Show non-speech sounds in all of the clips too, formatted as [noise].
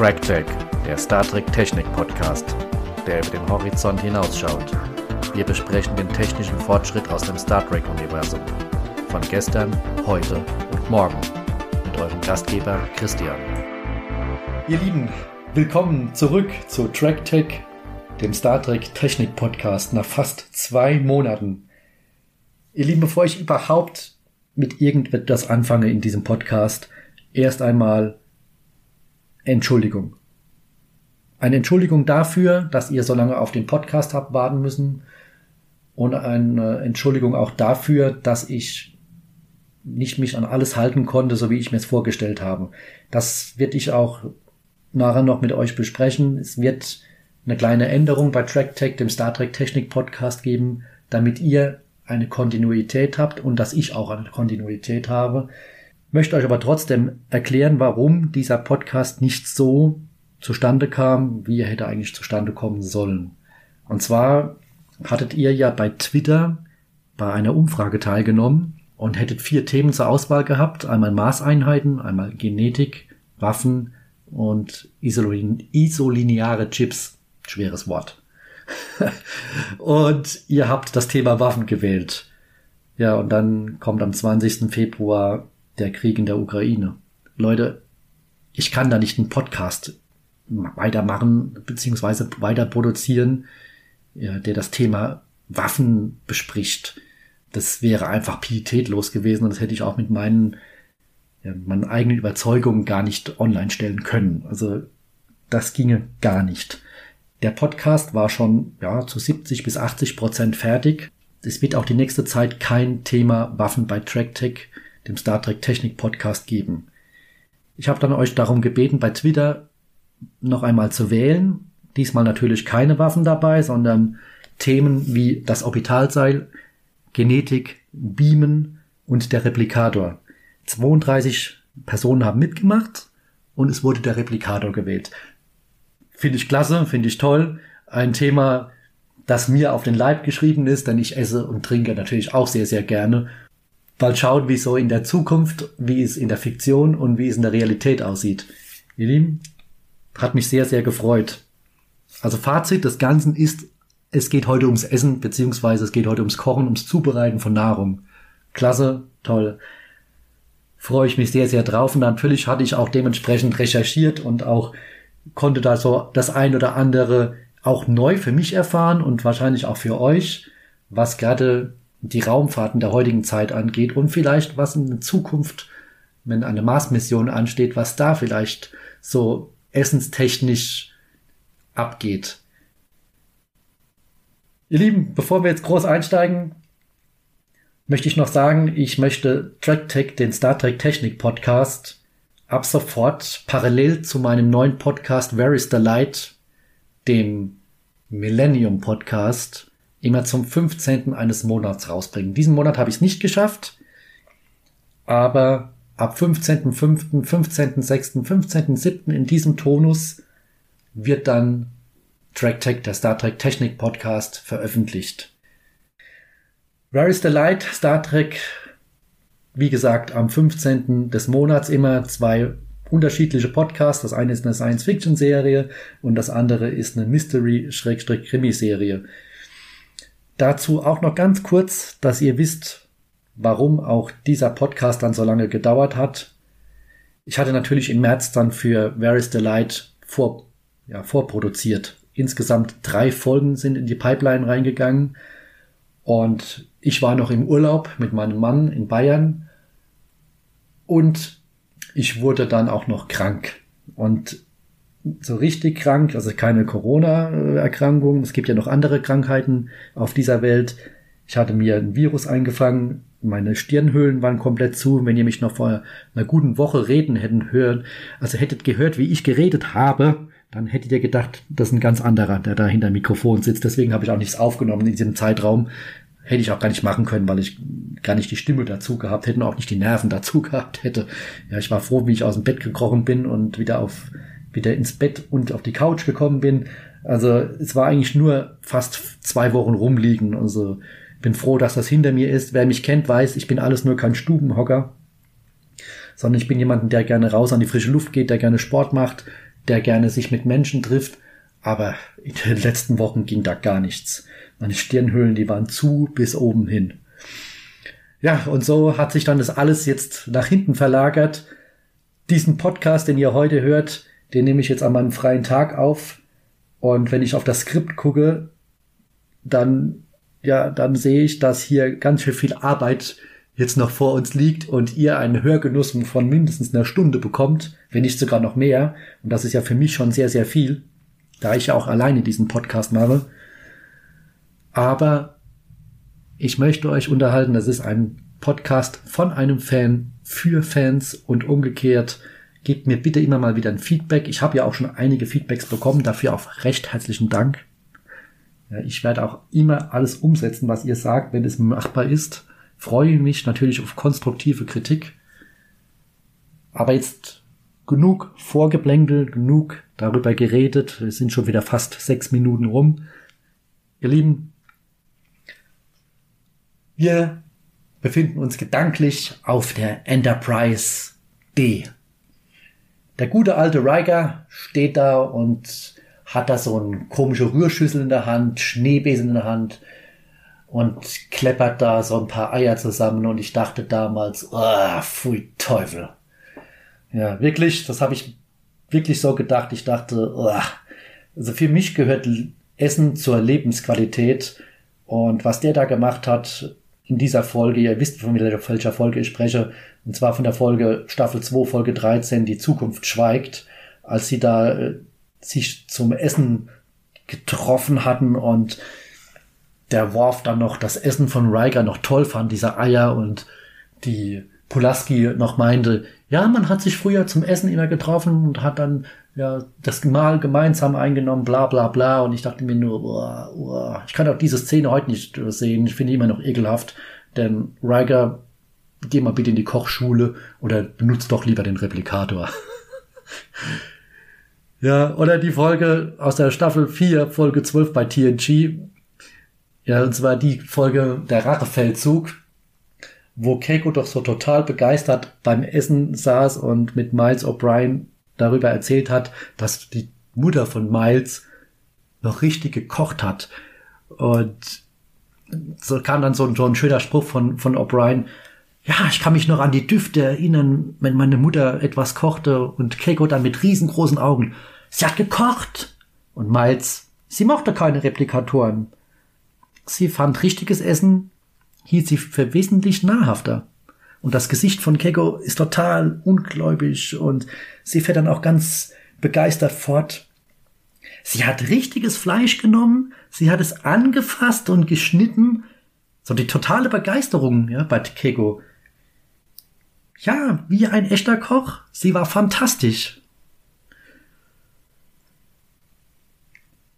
TrackTech, der Star Trek Technik Podcast, der über den Horizont hinausschaut. Wir besprechen den technischen Fortschritt aus dem Star Trek Universum. Von gestern, heute und morgen. Mit eurem Gastgeber Christian. Ihr Lieben, willkommen zurück zu TrackTech, dem Star Trek Technik Podcast nach fast zwei Monaten. Ihr Lieben, bevor ich überhaupt mit irgendetwas anfange in diesem Podcast, erst einmal Entschuldigung. Eine Entschuldigung dafür, dass ihr so lange auf den Podcast habt warten müssen und eine Entschuldigung auch dafür, dass ich nicht mich an alles halten konnte, so wie ich mir es vorgestellt habe. Das werde ich auch nachher noch mit euch besprechen. Es wird eine kleine Änderung bei TrackTech, dem Star Trek Technik Podcast geben, damit ihr eine Kontinuität habt und dass ich auch eine Kontinuität habe möchte euch aber trotzdem erklären, warum dieser Podcast nicht so zustande kam, wie er hätte eigentlich zustande kommen sollen. Und zwar hattet ihr ja bei Twitter bei einer Umfrage teilgenommen und hättet vier Themen zur Auswahl gehabt. Einmal Maßeinheiten, einmal Genetik, Waffen und isolin isolineare Chips. Schweres Wort. [laughs] und ihr habt das Thema Waffen gewählt. Ja, und dann kommt am 20. Februar der Krieg in der Ukraine. Leute, ich kann da nicht einen Podcast weitermachen beziehungsweise weiter produzieren, ja, der das Thema Waffen bespricht. Das wäre einfach pietätlos gewesen und das hätte ich auch mit meinen, ja, meinen eigenen Überzeugungen gar nicht online stellen können. Also das ginge gar nicht. Der Podcast war schon ja, zu 70 bis 80 Prozent fertig. Es wird auch die nächste Zeit kein Thema Waffen bei TrackTech dem Star Trek Technik Podcast geben. Ich habe dann euch darum gebeten, bei Twitter noch einmal zu wählen. Diesmal natürlich keine Waffen dabei, sondern Themen wie das Orbitalseil, Genetik, Beamen und der Replikator. 32 Personen haben mitgemacht und es wurde der Replikator gewählt. Finde ich klasse, finde ich toll. Ein Thema, das mir auf den Leib geschrieben ist, denn ich esse und trinke natürlich auch sehr, sehr gerne mal schauen, wie so in der Zukunft, wie es in der Fiktion und wie es in der Realität aussieht. Ihr Lieben, hat mich sehr, sehr gefreut. Also Fazit des Ganzen ist, es geht heute ums Essen, beziehungsweise es geht heute ums Kochen, ums Zubereiten von Nahrung. Klasse, toll. Freue ich mich sehr, sehr drauf. Und natürlich hatte ich auch dementsprechend recherchiert und auch konnte da so das ein oder andere auch neu für mich erfahren und wahrscheinlich auch für euch, was gerade die Raumfahrten der heutigen Zeit angeht und vielleicht was in der Zukunft, wenn eine Mars-Mission ansteht, was da vielleicht so essenstechnisch abgeht. Ihr Lieben, bevor wir jetzt groß einsteigen, möchte ich noch sagen, ich möchte TrackTech, den Star Trek Technik Podcast, ab sofort parallel zu meinem neuen Podcast Where is the Light, dem Millennium Podcast, immer zum 15. eines Monats rausbringen. Diesen Monat habe ich es nicht geschafft, aber ab 15.05., 15.06., 15.07. in diesem Tonus wird dann TrackTech, der Star Trek Technik Podcast, veröffentlicht. Where is the Light? Star Trek, wie gesagt, am 15. des Monats immer zwei unterschiedliche Podcasts. Das eine ist eine Science-Fiction-Serie und das andere ist eine Mystery-Krimi-Serie. Dazu auch noch ganz kurz, dass ihr wisst, warum auch dieser Podcast dann so lange gedauert hat. Ich hatte natürlich im März dann für Where is the Light vor, ja, vorproduziert. Insgesamt drei Folgen sind in die Pipeline reingegangen. Und ich war noch im Urlaub mit meinem Mann in Bayern. Und ich wurde dann auch noch krank. Und so richtig krank, also keine Corona-Erkrankung. Es gibt ja noch andere Krankheiten auf dieser Welt. Ich hatte mir ein Virus eingefangen, meine Stirnhöhlen waren komplett zu. Wenn ihr mich noch vor einer guten Woche reden hätten hören, also hättet gehört, wie ich geredet habe, dann hättet ihr gedacht, das ist ein ganz anderer, der da hinter Mikrofon sitzt. Deswegen habe ich auch nichts aufgenommen in diesem Zeitraum. Hätte ich auch gar nicht machen können, weil ich gar nicht die Stimme dazu gehabt hätte und auch nicht die Nerven dazu gehabt hätte. Ja, ich war froh, wie ich aus dem Bett gekrochen bin und wieder auf wieder ins Bett und auf die Couch gekommen bin. Also es war eigentlich nur fast zwei Wochen rumliegen. Also bin froh, dass das hinter mir ist. Wer mich kennt, weiß, ich bin alles nur kein Stubenhocker, sondern ich bin jemand, der gerne raus an die frische Luft geht, der gerne Sport macht, der gerne sich mit Menschen trifft, aber in den [laughs] letzten Wochen ging da gar nichts. Meine Stirnhöhlen, die waren zu bis oben hin. Ja, und so hat sich dann das alles jetzt nach hinten verlagert. Diesen Podcast, den ihr heute hört, den nehme ich jetzt an meinem freien Tag auf. Und wenn ich auf das Skript gucke, dann, ja, dann sehe ich, dass hier ganz schön viel Arbeit jetzt noch vor uns liegt und ihr einen Hörgenuss von mindestens einer Stunde bekommt, wenn nicht sogar noch mehr. Und das ist ja für mich schon sehr, sehr viel, da ich ja auch alleine diesen Podcast mache. Aber ich möchte euch unterhalten. Das ist ein Podcast von einem Fan für Fans und umgekehrt. Gebt mir bitte immer mal wieder ein Feedback. Ich habe ja auch schon einige Feedbacks bekommen. Dafür auch recht herzlichen Dank. Ich werde auch immer alles umsetzen, was ihr sagt, wenn es machbar ist. Freue mich natürlich auf konstruktive Kritik. Aber jetzt genug Vorgeblänkel, genug darüber geredet. Es sind schon wieder fast sechs Minuten rum. Ihr Lieben, wir befinden uns gedanklich auf der Enterprise D. Der gute alte Riker steht da und hat da so eine komische Rührschüssel in der Hand, Schneebesen in der Hand und kleppert da so ein paar Eier zusammen und ich dachte damals, oh, pfui Teufel. Ja, wirklich, das habe ich wirklich so gedacht. Ich dachte, oh, also für mich gehört Essen zur Lebensqualität und was der da gemacht hat, in dieser Folge, ihr wisst, von welcher Folge ich spreche, und zwar von der Folge Staffel 2, Folge 13, Die Zukunft schweigt, als sie da äh, sich zum Essen getroffen hatten und der Worf dann noch das Essen von Riker noch toll fand, diese Eier und die Pulaski noch meinte, ja, man hat sich früher zum Essen immer getroffen und hat dann ja das Mahl gemeinsam eingenommen, bla bla bla. Und ich dachte mir nur, oh, oh. ich kann auch diese Szene heute nicht sehen. Ich finde die immer noch ekelhaft. Denn Riker, geh mal bitte in die Kochschule oder benutzt doch lieber den Replikator. [laughs] ja, oder die Folge aus der Staffel 4, Folge 12 bei TNG. Ja, und zwar die Folge Der Rachefeldzug wo Keiko doch so total begeistert beim Essen saß und mit Miles O'Brien darüber erzählt hat, dass die Mutter von Miles noch richtig gekocht hat. Und so kam dann so, ein, so ein schöner Spruch von, von O'Brien. Ja, ich kann mich noch an die Düfte erinnern, wenn meine Mutter etwas kochte und Keiko dann mit riesengroßen Augen. Sie hat gekocht! Und Miles, sie mochte keine Replikatoren. Sie fand richtiges Essen hielt sie für wesentlich nahrhafter. Und das Gesicht von Kego ist total ungläubig und sie fährt dann auch ganz begeistert fort. Sie hat richtiges Fleisch genommen, sie hat es angefasst und geschnitten. So die totale Begeisterung, ja, bei Kego. Ja, wie ein echter Koch. Sie war fantastisch.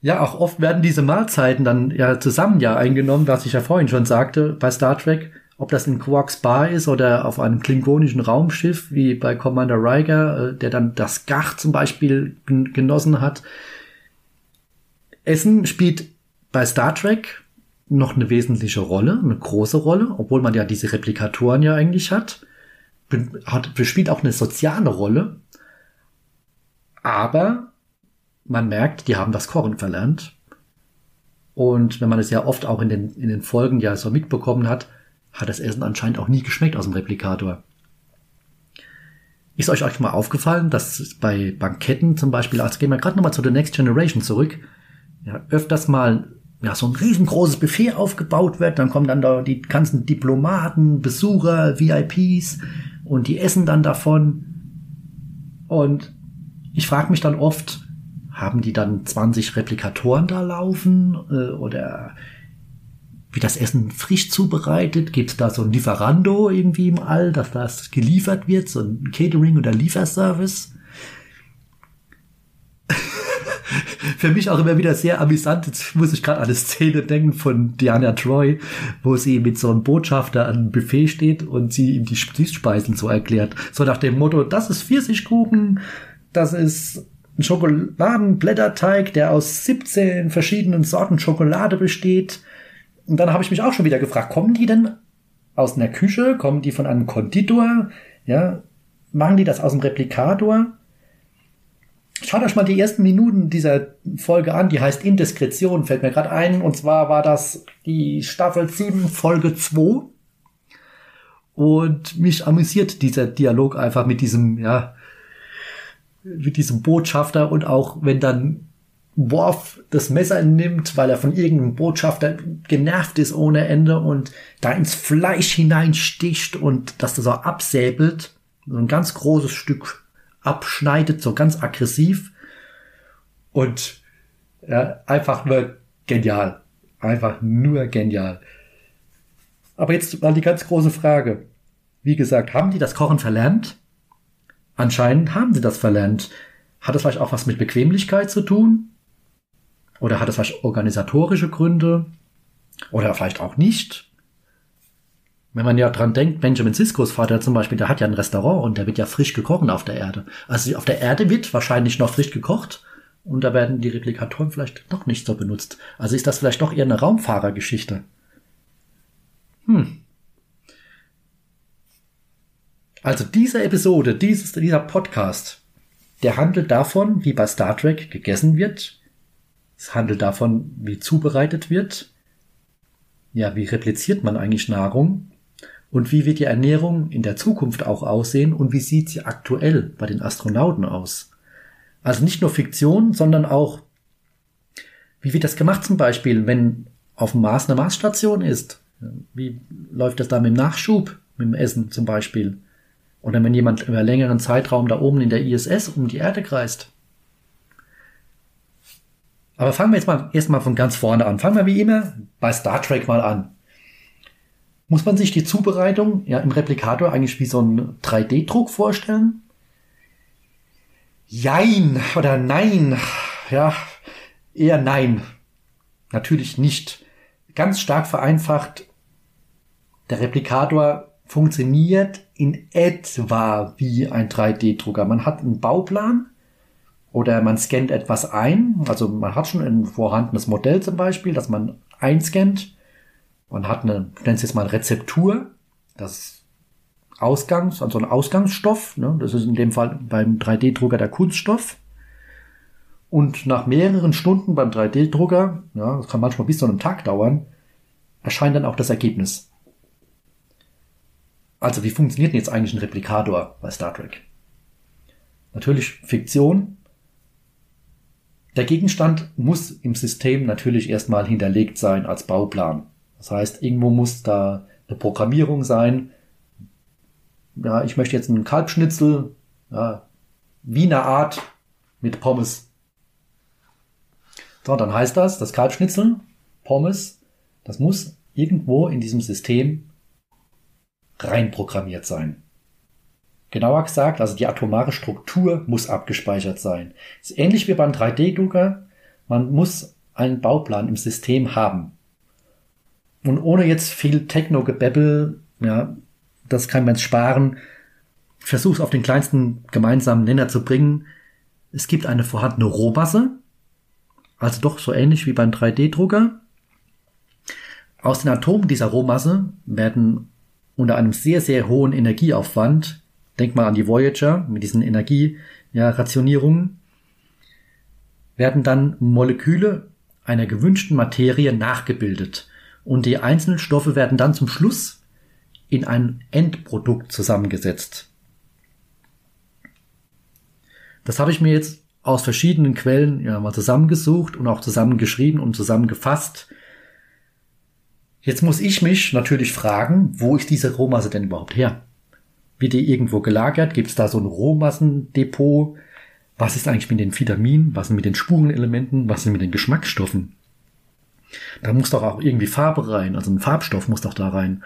Ja, auch oft werden diese Mahlzeiten dann ja zusammen ja eingenommen, was ich ja vorhin schon sagte bei Star Trek, ob das in Quarks Bar ist oder auf einem klingonischen Raumschiff wie bei Commander Riker, äh, der dann das Gach zum Beispiel genossen hat. Essen spielt bei Star Trek noch eine wesentliche Rolle, eine große Rolle, obwohl man ja diese Replikatoren ja eigentlich hat. Hat, spielt auch eine soziale Rolle. Aber man merkt, die haben das Kochen verlernt. Und wenn man es ja oft auch in den, in den Folgen ja so mitbekommen hat, hat das Essen anscheinend auch nie geschmeckt aus dem Replikator. Ist euch euch mal aufgefallen, dass bei Banketten zum Beispiel, als gehen wir gerade nochmal zu The Next Generation zurück, ja, öfters mal ja, so ein riesengroßes Buffet aufgebaut wird, dann kommen dann da die ganzen Diplomaten, Besucher, VIPs und die essen dann davon. Und ich frage mich dann oft, haben die dann 20 Replikatoren da laufen äh, oder wie das Essen frisch zubereitet? Gibt es da so ein Lieferando irgendwie im All, dass das geliefert wird, so ein Catering oder Lieferservice? [laughs] Für mich auch immer wieder sehr amüsant. Jetzt muss ich gerade an eine Szene denken von Diana Troy, wo sie mit so einem Botschafter an einem Buffet steht und sie ihm die Süßspeisen so erklärt. So nach dem Motto, das ist Pfirsichkuchen, das ist ein Schokoladenblätterteig, der aus 17 verschiedenen Sorten Schokolade besteht. Und dann habe ich mich auch schon wieder gefragt, kommen die denn aus einer Küche? Kommen die von einem Konditor? Ja, machen die das aus dem Replikator? Schaut euch mal die ersten Minuten dieser Folge an, die heißt Indiskretion, fällt mir gerade ein. Und zwar war das die Staffel 7, Folge 2. Und mich amüsiert dieser Dialog einfach mit diesem, ja, mit diesem Botschafter und auch wenn dann Worf das Messer nimmt, weil er von irgendeinem Botschafter genervt ist ohne Ende und da ins Fleisch hineinsticht und das so absäbelt, so ein ganz großes Stück abschneidet, so ganz aggressiv und ja, einfach nur genial. Einfach nur genial. Aber jetzt mal die ganz große Frage. Wie gesagt, haben die das Kochen verlernt? Anscheinend haben sie das verlernt. Hat es vielleicht auch was mit Bequemlichkeit zu tun? Oder hat es vielleicht organisatorische Gründe? Oder vielleicht auch nicht? Wenn man ja dran denkt, Benjamin Siskos Vater zum Beispiel, der hat ja ein Restaurant und der wird ja frisch gekocht auf der Erde. Also auf der Erde wird wahrscheinlich noch frisch gekocht und da werden die Replikatoren vielleicht doch nicht so benutzt. Also ist das vielleicht doch eher eine Raumfahrergeschichte. Hm. Also diese Episode, dieses, dieser Podcast, der handelt davon, wie bei Star Trek gegessen wird. Es handelt davon, wie zubereitet wird. Ja, wie repliziert man eigentlich Nahrung? Und wie wird die Ernährung in der Zukunft auch aussehen? Und wie sieht sie aktuell bei den Astronauten aus? Also nicht nur Fiktion, sondern auch, wie wird das gemacht zum Beispiel, wenn auf dem Mars eine Marsstation ist? Wie läuft das da mit dem Nachschub, mit dem Essen zum Beispiel? Oder wenn jemand über längeren Zeitraum da oben in der ISS um die Erde kreist. Aber fangen wir jetzt mal erstmal von ganz vorne an. Fangen wir wie immer bei Star Trek mal an. Muss man sich die Zubereitung ja im Replikator eigentlich wie so ein 3D-Druck vorstellen? Jein oder nein. Ja, eher nein. Natürlich nicht. Ganz stark vereinfacht. Der Replikator funktioniert in etwa wie ein 3D-Drucker. Man hat einen Bauplan oder man scannt etwas ein. Also man hat schon ein vorhandenes Modell zum Beispiel, das man einscannt. Man hat eine, ich nenne es jetzt mal Rezeptur, das Ausgangs, also ein Ausgangsstoff. Ne? Das ist in dem Fall beim 3D-Drucker der Kunststoff. Und nach mehreren Stunden beim 3D-Drucker, ja, das kann manchmal bis zu einem Tag dauern, erscheint dann auch das Ergebnis. Also wie funktioniert denn jetzt eigentlich ein Replikator bei Star Trek? Natürlich Fiktion. Der Gegenstand muss im System natürlich erstmal hinterlegt sein als Bauplan. Das heißt, irgendwo muss da eine Programmierung sein. Ja, ich möchte jetzt einen Kalbschnitzel, ja, Wiener Art mit Pommes. So, dann heißt das, das Kalbschnitzel, Pommes, das muss irgendwo in diesem System reinprogrammiert sein. Genauer gesagt, also die atomare Struktur muss abgespeichert sein. ist ähnlich wie beim 3D-Drucker. Man muss einen Bauplan im System haben. Und ohne jetzt viel Techno-Gebäbbel, ja, das kann man sparen. Es auf den kleinsten gemeinsamen Nenner zu bringen. Es gibt eine vorhandene Rohmasse, also doch so ähnlich wie beim 3D-Drucker. Aus den Atomen dieser Rohmasse werden unter einem sehr, sehr hohen Energieaufwand, denk mal an die Voyager mit diesen Energierationierungen, werden dann Moleküle einer gewünschten Materie nachgebildet und die einzelnen Stoffe werden dann zum Schluss in ein Endprodukt zusammengesetzt. Das habe ich mir jetzt aus verschiedenen Quellen ja, mal zusammengesucht und auch zusammengeschrieben und zusammengefasst Jetzt muss ich mich natürlich fragen, wo ist diese Rohmasse denn überhaupt her? Wird die irgendwo gelagert? Gibt es da so ein Rohmassendepot? Was ist eigentlich mit den Vitaminen? Was ist mit den Spurenelementen? Was ist mit den Geschmacksstoffen? Da muss doch auch irgendwie Farbe rein, also ein Farbstoff muss doch da rein.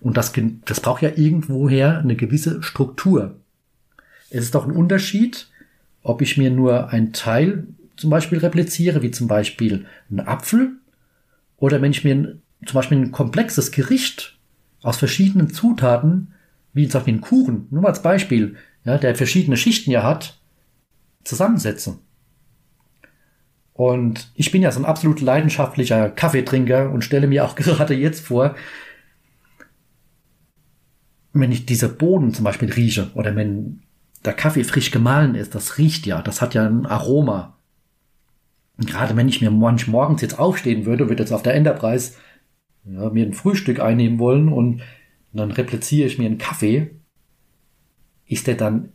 Und das, das braucht ja irgendwoher eine gewisse Struktur. Es ist doch ein Unterschied, ob ich mir nur ein Teil zum Beispiel repliziere, wie zum Beispiel einen Apfel, oder wenn ich mir zum Beispiel ein komplexes Gericht aus verschiedenen Zutaten, wie zum Beispiel ein Kuchen, nur mal als Beispiel, ja, der verschiedene Schichten ja hat, zusammensetzen. Und ich bin ja so ein absolut leidenschaftlicher Kaffeetrinker und stelle mir auch [laughs] gerade jetzt vor, wenn ich diese Bohnen zum Beispiel rieche oder wenn der Kaffee frisch gemahlen ist, das riecht ja, das hat ja ein Aroma. Und gerade wenn ich mir manch morgens jetzt aufstehen würde, würde jetzt auf der Enterprise ja, mir ein Frühstück einnehmen wollen und dann repliziere ich mir einen Kaffee, ist der dann,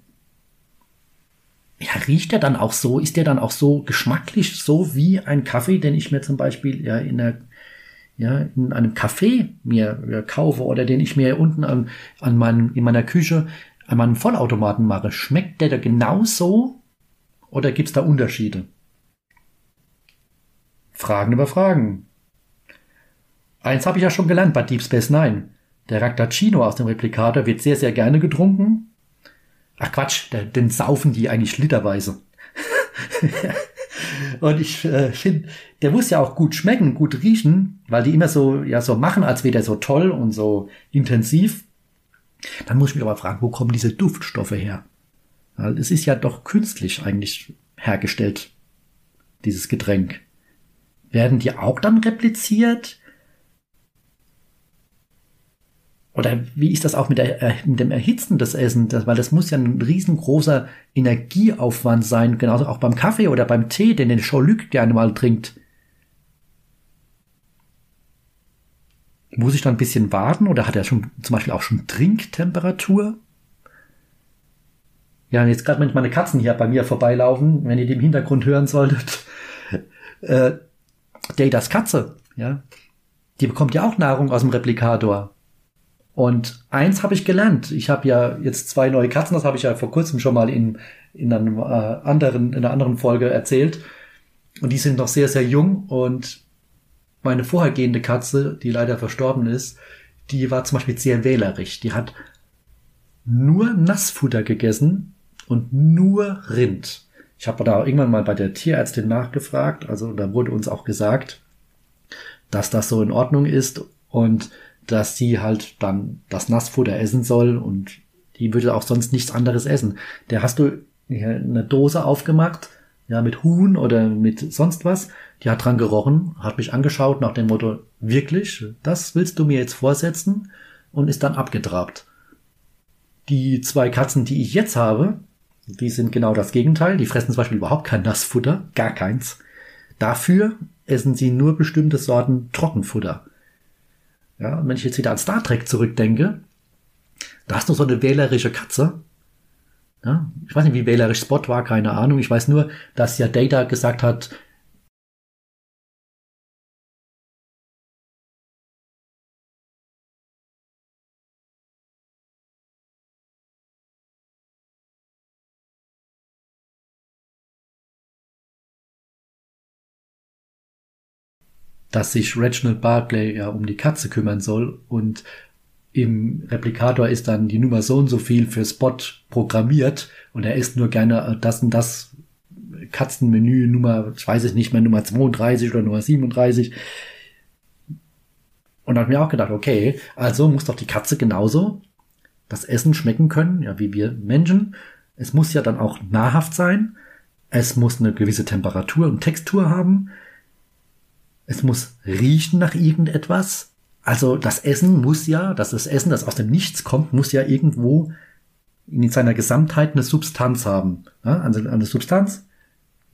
ja, riecht der dann auch so, ist der dann auch so geschmacklich, so wie ein Kaffee, den ich mir zum Beispiel ja in der ja, in einem Café mir ja, kaufe oder den ich mir unten an, an meinem, in meiner Küche an meinem Vollautomaten mache, schmeckt der da genauso oder gibt's da Unterschiede? Fragen über Fragen. Eins habe ich ja schon gelernt bei Deep Space Nine. Der Raktacino aus dem Replikator wird sehr, sehr gerne getrunken. Ach Quatsch, den saufen die eigentlich literweise. [laughs] Und ich äh, finde, der muss ja auch gut schmecken, gut riechen, weil die immer so, ja, so machen, als wäre der so toll und so intensiv. Dann muss ich mich aber fragen, wo kommen diese Duftstoffe her? Weil es ist ja doch künstlich eigentlich hergestellt, dieses Getränk. Werden die auch dann repliziert? Oder wie ist das auch mit, der, äh, mit dem Erhitzen des Essens? weil das muss ja ein riesengroßer Energieaufwand sein, genauso auch beim Kaffee oder beim Tee, den den Chauluc gerne mal trinkt. Muss ich da ein bisschen warten oder hat er schon zum Beispiel auch schon Trinktemperatur? Ja, jetzt gerade wenn meine Katzen hier bei mir vorbeilaufen, wenn ihr die im Hintergrund hören solltet. [laughs] Äh, Datas Katze, ja, die bekommt ja auch Nahrung aus dem Replikator. Und eins habe ich gelernt. Ich habe ja jetzt zwei neue Katzen, das habe ich ja vor kurzem schon mal in, in, einem, äh, anderen, in einer anderen Folge erzählt. Und die sind noch sehr, sehr jung. Und meine vorhergehende Katze, die leider verstorben ist, die war zum Beispiel sehr wählerisch. Die hat nur Nassfutter gegessen und nur Rind. Ich habe da irgendwann mal bei der Tierärztin nachgefragt, also da wurde uns auch gesagt, dass das so in Ordnung ist und dass sie halt dann das Nassfutter essen soll und die würde auch sonst nichts anderes essen. Der hast du eine Dose aufgemacht, ja, mit Huhn oder mit sonst was. Die hat dran gerochen, hat mich angeschaut nach dem Motto, wirklich, das willst du mir jetzt vorsetzen? Und ist dann abgetrabt. Die zwei Katzen, die ich jetzt habe, die sind genau das Gegenteil. Die fressen zum Beispiel überhaupt kein Nassfutter, gar keins. Dafür essen sie nur bestimmte Sorten Trockenfutter. Ja, und wenn ich jetzt wieder an Star Trek zurückdenke, da hast du so eine wählerische Katze. Ja, ich weiß nicht, wie wählerisch Spot war, keine Ahnung. Ich weiß nur, dass ja Data gesagt hat, dass sich Reginald Barclay ja um die Katze kümmern soll und im Replikator ist dann die Nummer so und so viel für Spot programmiert und er isst nur gerne das und das Katzenmenü Nummer, ich weiß es nicht mehr, Nummer 32 oder Nummer 37. Und ich mir auch gedacht, okay, also muss doch die Katze genauso das Essen schmecken können, ja, wie wir Menschen. Es muss ja dann auch nahrhaft sein. Es muss eine gewisse Temperatur und Textur haben. Es muss riechen nach irgendetwas. Also das Essen muss ja, dass das Essen, das aus dem Nichts kommt, muss ja irgendwo in seiner Gesamtheit eine Substanz haben. Also eine Substanz,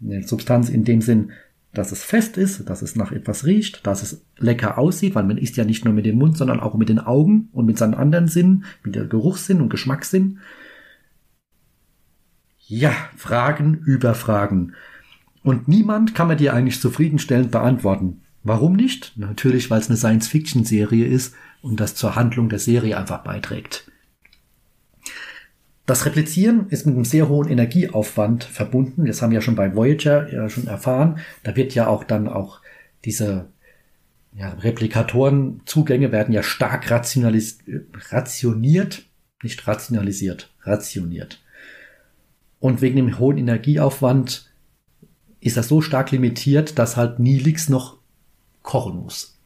eine Substanz in dem Sinn, dass es fest ist, dass es nach etwas riecht, dass es lecker aussieht, weil man isst ja nicht nur mit dem Mund, sondern auch mit den Augen und mit seinen anderen Sinnen, wie der Geruchssinn und Geschmackssinn. Ja, Fragen über Fragen. Und niemand kann man dir eigentlich zufriedenstellend beantworten. Warum nicht? Natürlich, weil es eine Science-Fiction-Serie ist und das zur Handlung der Serie einfach beiträgt. Das Replizieren ist mit einem sehr hohen Energieaufwand verbunden. Das haben wir ja schon bei Voyager ja schon erfahren. Da wird ja auch dann auch diese ja, Replikatorenzugänge werden ja stark rationalis rationiert, nicht rationalisiert, rationiert. Und wegen dem hohen Energieaufwand ist das so stark limitiert, dass halt Nilix noch kochen muss.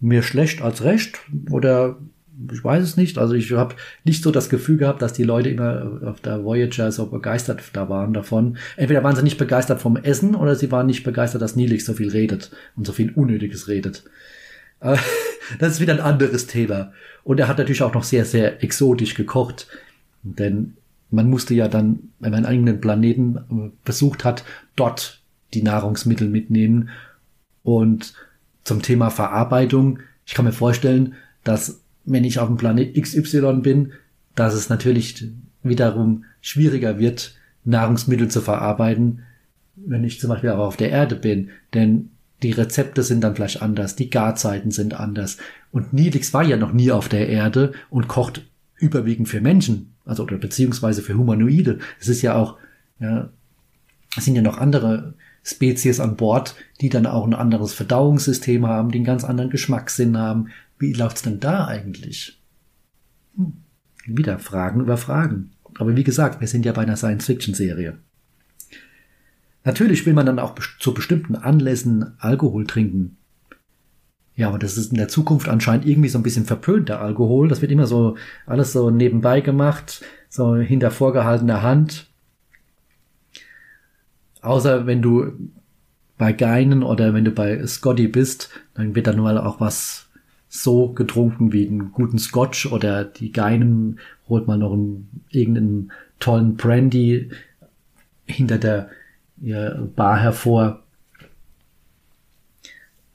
Mehr schlecht als recht oder ich weiß es nicht. Also ich habe nicht so das Gefühl gehabt, dass die Leute immer auf der Voyager so begeistert da waren davon. Entweder waren sie nicht begeistert vom Essen oder sie waren nicht begeistert, dass Nilix so viel redet und so viel Unnötiges redet. [laughs] Das ist wieder ein anderes Thema. Und er hat natürlich auch noch sehr, sehr exotisch gekocht. Denn man musste ja dann, wenn man einen eigenen Planeten äh, besucht hat, dort die Nahrungsmittel mitnehmen. Und zum Thema Verarbeitung, ich kann mir vorstellen, dass wenn ich auf dem Planet XY bin, dass es natürlich wiederum schwieriger wird, Nahrungsmittel zu verarbeiten, wenn ich zum Beispiel auch auf der Erde bin. Denn die Rezepte sind dann vielleicht anders, die Garzeiten sind anders. Und Nilix war ja noch nie auf der Erde und kocht überwiegend für Menschen, also oder beziehungsweise für Humanoide. Es ist ja auch, ja, es sind ja noch andere Spezies an Bord, die dann auch ein anderes Verdauungssystem haben, die einen ganz anderen Geschmackssinn haben. Wie läuft's denn da eigentlich? Hm. Wieder Fragen über Fragen. Aber wie gesagt, wir sind ja bei einer Science-Fiction-Serie. Natürlich will man dann auch zu bestimmten Anlässen Alkohol trinken. Ja, aber das ist in der Zukunft anscheinend irgendwie so ein bisschen verpönt, der Alkohol. Das wird immer so alles so nebenbei gemacht, so hinter vorgehaltener Hand. Außer wenn du bei Geinen oder wenn du bei Scotty bist, dann wird da nur auch was so getrunken wie einen guten Scotch oder die Geinen holt man noch einen, irgendeinen tollen Brandy hinter der Bar hervor.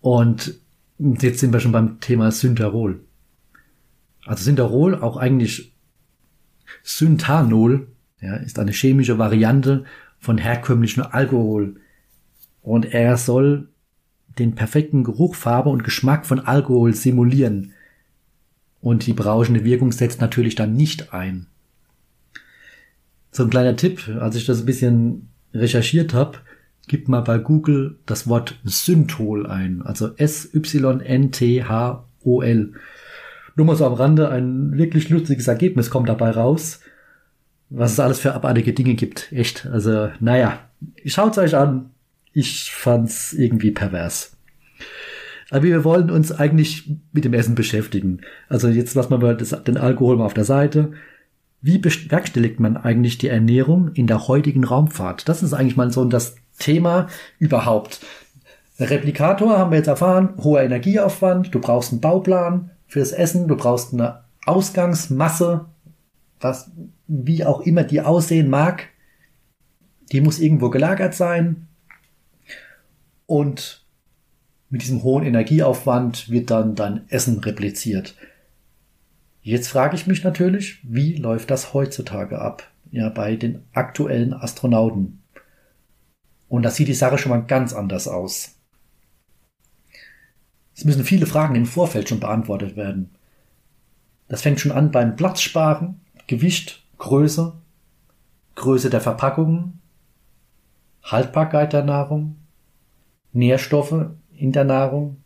Und jetzt sind wir schon beim Thema Syntherol. Also Syntherol, auch eigentlich Synthanol, ja, ist eine chemische Variante von herkömmlichem Alkohol. Und er soll den perfekten Geruch, Farbe und Geschmack von Alkohol simulieren. Und die berauschende Wirkung setzt natürlich dann nicht ein. So ein kleiner Tipp, als ich das ein bisschen recherchiert habe, gib mal bei Google das Wort Synthol ein, also S-Y-N-T-H-O-L. Nur mal so am Rande, ein wirklich lustiges Ergebnis kommt dabei raus, was es alles für abartige Dinge gibt. Echt, also naja, schaut's euch an. Ich fand's irgendwie pervers. Aber wir wollen uns eigentlich mit dem Essen beschäftigen. Also jetzt lassen wir mal das, den Alkohol mal auf der Seite. Wie bewerkstelligt man eigentlich die Ernährung in der heutigen Raumfahrt? Das ist eigentlich mal so das Thema überhaupt. Replikator haben wir jetzt erfahren, hoher Energieaufwand, du brauchst einen Bauplan fürs Essen, du brauchst eine Ausgangsmasse, was, wie auch immer die aussehen mag, die muss irgendwo gelagert sein. Und mit diesem hohen Energieaufwand wird dann dein Essen repliziert. Jetzt frage ich mich natürlich, wie läuft das heutzutage ab? Ja, bei den aktuellen Astronauten. Und da sieht die Sache schon mal ganz anders aus. Es müssen viele Fragen im Vorfeld schon beantwortet werden. Das fängt schon an beim Platzsparen, Gewicht, Größe, Größe der Verpackungen, Haltbarkeit der Nahrung, Nährstoffe in der Nahrung,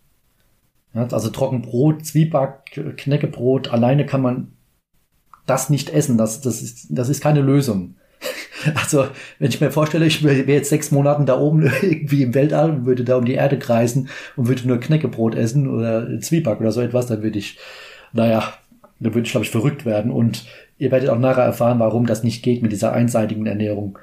also Trockenbrot, Zwieback, Knäckebrot, alleine kann man das nicht essen. Das, das, ist, das ist keine Lösung. Also, wenn ich mir vorstelle, ich wäre jetzt sechs Monaten da oben [laughs] irgendwie im Weltall und würde da um die Erde kreisen und würde nur Knäckebrot essen oder Zwieback oder so etwas, dann würde ich, naja, dann würde ich, glaube ich, verrückt werden. Und ihr werdet auch nachher erfahren, warum das nicht geht mit dieser einseitigen Ernährung.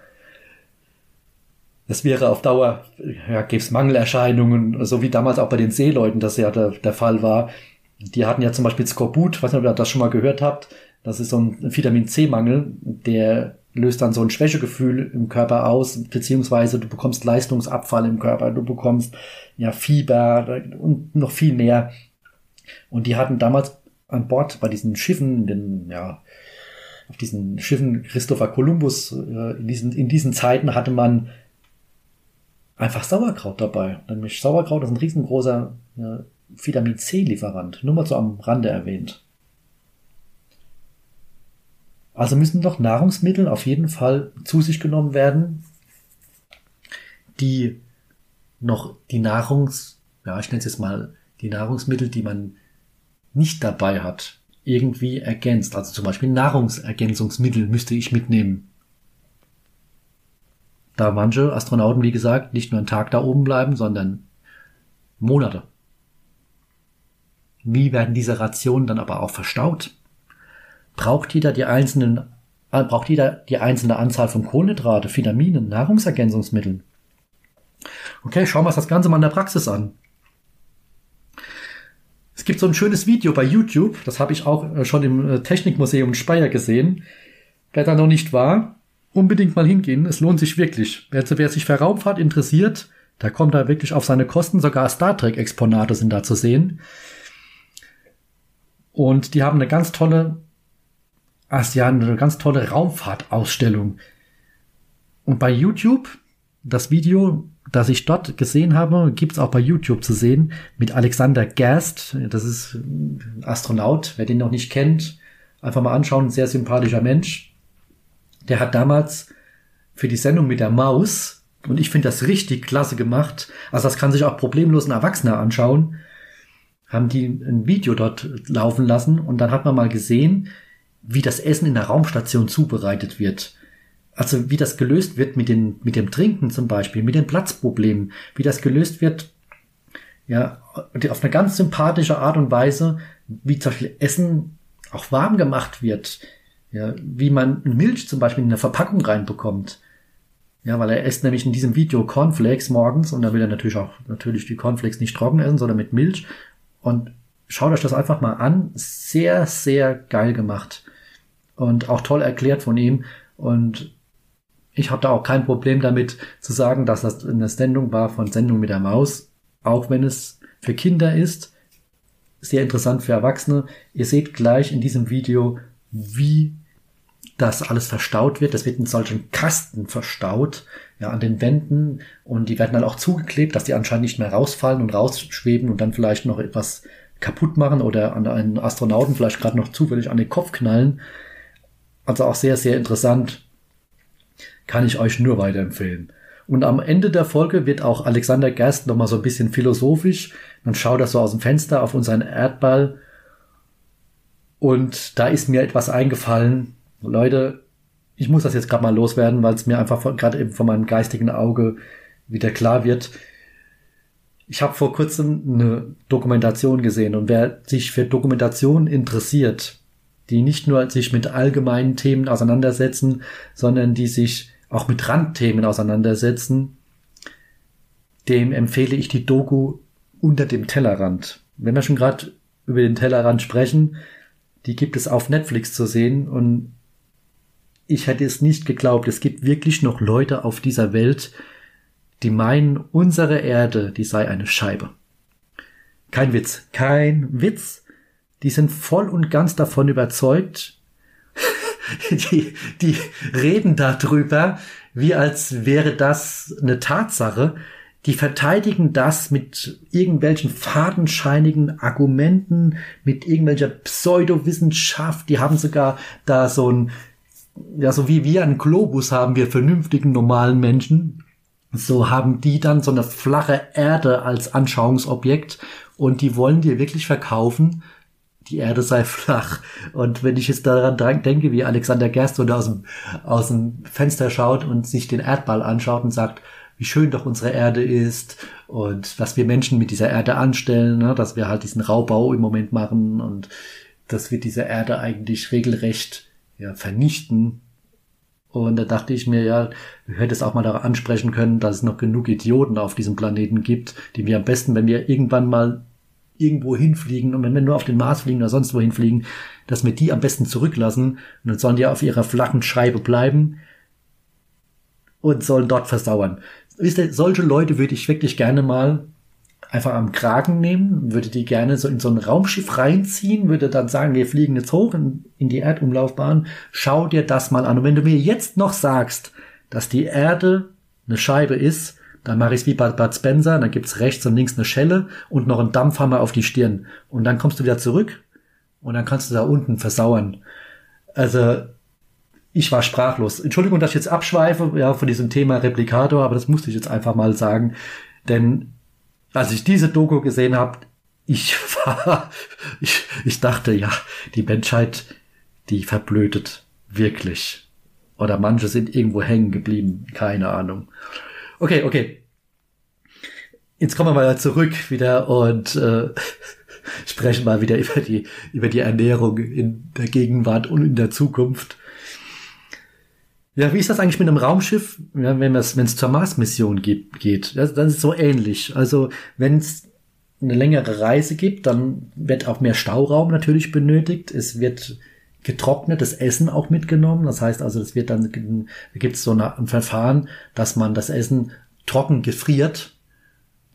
Das wäre auf Dauer, ja, gäbe es Mangelerscheinungen, so wie damals auch bei den Seeleuten das ja der, der Fall war. Die hatten ja zum Beispiel Skorbut, weiß nicht, ob ihr das schon mal gehört habt. Das ist so ein Vitamin C-Mangel, der löst dann so ein Schwächegefühl im Körper aus, beziehungsweise du bekommst Leistungsabfall im Körper, du bekommst ja Fieber und noch viel mehr. Und die hatten damals an Bord bei diesen Schiffen, den, ja, auf diesen Schiffen Christopher Columbus, äh, in diesen, in diesen Zeiten hatte man einfach Sauerkraut dabei. Nämlich Sauerkraut ist ein riesengroßer ja, Vitamin C-Lieferant. Nur mal so am Rande erwähnt. Also müssen doch Nahrungsmittel auf jeden Fall zu sich genommen werden, die noch die Nahrungs, ja, ich nenne es jetzt mal die Nahrungsmittel, die man nicht dabei hat, irgendwie ergänzt. Also zum Beispiel Nahrungsergänzungsmittel müsste ich mitnehmen da manche Astronauten, wie gesagt, nicht nur einen Tag da oben bleiben, sondern Monate. Wie werden diese Rationen dann aber auch verstaut? Braucht jeder die einzelnen, äh, braucht jeder die einzelne Anzahl von Kohlenhydrate, Vitaminen, Nahrungsergänzungsmitteln? Okay, schauen wir uns das Ganze mal in der Praxis an. Es gibt so ein schönes Video bei YouTube, das habe ich auch äh, schon im äh, Technikmuseum Speyer gesehen. wer da noch nicht war, unbedingt mal hingehen. Es lohnt sich wirklich. Wer, wer sich für Raumfahrt interessiert, da kommt er wirklich auf seine Kosten. Sogar Star Trek Exponate sind da zu sehen. Und die haben eine ganz tolle, ja, eine ganz tolle Raumfahrtausstellung. Und bei YouTube, das Video, das ich dort gesehen habe, gibt's auch bei YouTube zu sehen mit Alexander Gerst. Das ist ein Astronaut, wer den noch nicht kennt, einfach mal anschauen, ein sehr sympathischer Mensch. Der hat damals für die Sendung mit der Maus, und ich finde das richtig klasse gemacht, also das kann sich auch problemlos ein Erwachsener anschauen, haben die ein Video dort laufen lassen und dann hat man mal gesehen, wie das Essen in der Raumstation zubereitet wird. Also wie das gelöst wird mit, den, mit dem Trinken zum Beispiel, mit den Platzproblemen, wie das gelöst wird, ja, auf eine ganz sympathische Art und Weise, wie zum Beispiel Essen auch warm gemacht wird, ja, wie man Milch zum Beispiel in eine Verpackung reinbekommt. Ja, weil er isst nämlich in diesem Video Cornflakes morgens und da will er natürlich auch natürlich die Cornflakes nicht trocken essen, sondern mit Milch. Und schaut euch das einfach mal an. Sehr, sehr geil gemacht. Und auch toll erklärt von ihm. Und ich habe da auch kein Problem damit zu sagen, dass das eine Sendung war von Sendung mit der Maus, auch wenn es für Kinder ist. Sehr interessant für Erwachsene. Ihr seht gleich in diesem Video, wie das alles verstaut wird. Das wird in solchen Kasten verstaut, ja, an den Wänden und die werden dann auch zugeklebt, dass die anscheinend nicht mehr rausfallen und rausschweben und dann vielleicht noch etwas kaputt machen oder an einen Astronauten vielleicht gerade noch zufällig an den Kopf knallen. Also auch sehr, sehr interessant kann ich euch nur weiterempfehlen. Und am Ende der Folge wird auch Alexander Gerst nochmal so ein bisschen philosophisch. Man schaut er so aus dem Fenster auf unseren Erdball. Und da ist mir etwas eingefallen. Leute, ich muss das jetzt gerade mal loswerden, weil es mir einfach gerade eben von meinem geistigen Auge wieder klar wird. Ich habe vor kurzem eine Dokumentation gesehen und wer sich für Dokumentation interessiert, die nicht nur sich mit allgemeinen Themen auseinandersetzen, sondern die sich auch mit Randthemen auseinandersetzen, dem empfehle ich die Doku unter dem Tellerrand. Wenn wir schon gerade über den Tellerrand sprechen, die gibt es auf Netflix zu sehen und ich hätte es nicht geglaubt. Es gibt wirklich noch Leute auf dieser Welt, die meinen, unsere Erde, die sei eine Scheibe. Kein Witz, kein Witz. Die sind voll und ganz davon überzeugt, [laughs] die, die reden darüber, wie als wäre das eine Tatsache. Die verteidigen das mit irgendwelchen fadenscheinigen Argumenten, mit irgendwelcher Pseudowissenschaft. Die haben sogar da so ein, ja, so wie wir einen Globus haben, wir vernünftigen normalen Menschen. So haben die dann so eine flache Erde als Anschauungsobjekt und die wollen dir wirklich verkaufen, die Erde sei flach. Und wenn ich jetzt daran denke, wie Alexander Gerst aus dem, aus dem Fenster schaut und sich den Erdball anschaut und sagt, wie schön doch unsere Erde ist und was wir Menschen mit dieser Erde anstellen, ne, dass wir halt diesen Raubbau im Moment machen und dass wir diese Erde eigentlich regelrecht ja, vernichten. Und da dachte ich mir, ja, du hättest auch mal darauf ansprechen können, dass es noch genug Idioten auf diesem Planeten gibt, die wir am besten, wenn wir irgendwann mal irgendwo hinfliegen und wenn wir nur auf den Mars fliegen oder sonst wohin fliegen, dass wir die am besten zurücklassen und dann sollen die auf ihrer flachen Scheibe bleiben und sollen dort versauern. Wisst ihr, solche Leute würde ich wirklich gerne mal einfach am Kragen nehmen, würde die gerne so in so ein Raumschiff reinziehen, würde dann sagen, wir fliegen jetzt hoch in, in die Erdumlaufbahn, schau dir das mal an. Und wenn du mir jetzt noch sagst, dass die Erde eine Scheibe ist, dann mache ich es wie bei Bud Spencer, dann gibt's rechts und links eine Schelle und noch einen Dampfhammer auf die Stirn. Und dann kommst du wieder zurück und dann kannst du da unten versauern. Also, ich war sprachlos. Entschuldigung, dass ich jetzt abschweife, ja, von diesem Thema Replikator, aber das musste ich jetzt einfach mal sagen. Denn als ich diese Doku gesehen habe, ich [laughs] war, ich, ich dachte, ja, die Menschheit, die verblödet wirklich. Oder manche sind irgendwo hängen geblieben, keine Ahnung. Okay, okay. Jetzt kommen wir mal zurück wieder und äh, [laughs] sprechen mal wieder über die, über die Ernährung in der Gegenwart und in der Zukunft. Ja, wie ist das eigentlich mit einem Raumschiff, ja, wenn es wenn es zur Mars-Mission geht? geht? Das, das ist so ähnlich. Also wenn es eine längere Reise gibt, dann wird auch mehr Stauraum natürlich benötigt. Es wird getrocknetes Essen auch mitgenommen. Das heißt also, es wird dann, gibt es so ein Verfahren, dass man das Essen trocken gefriert.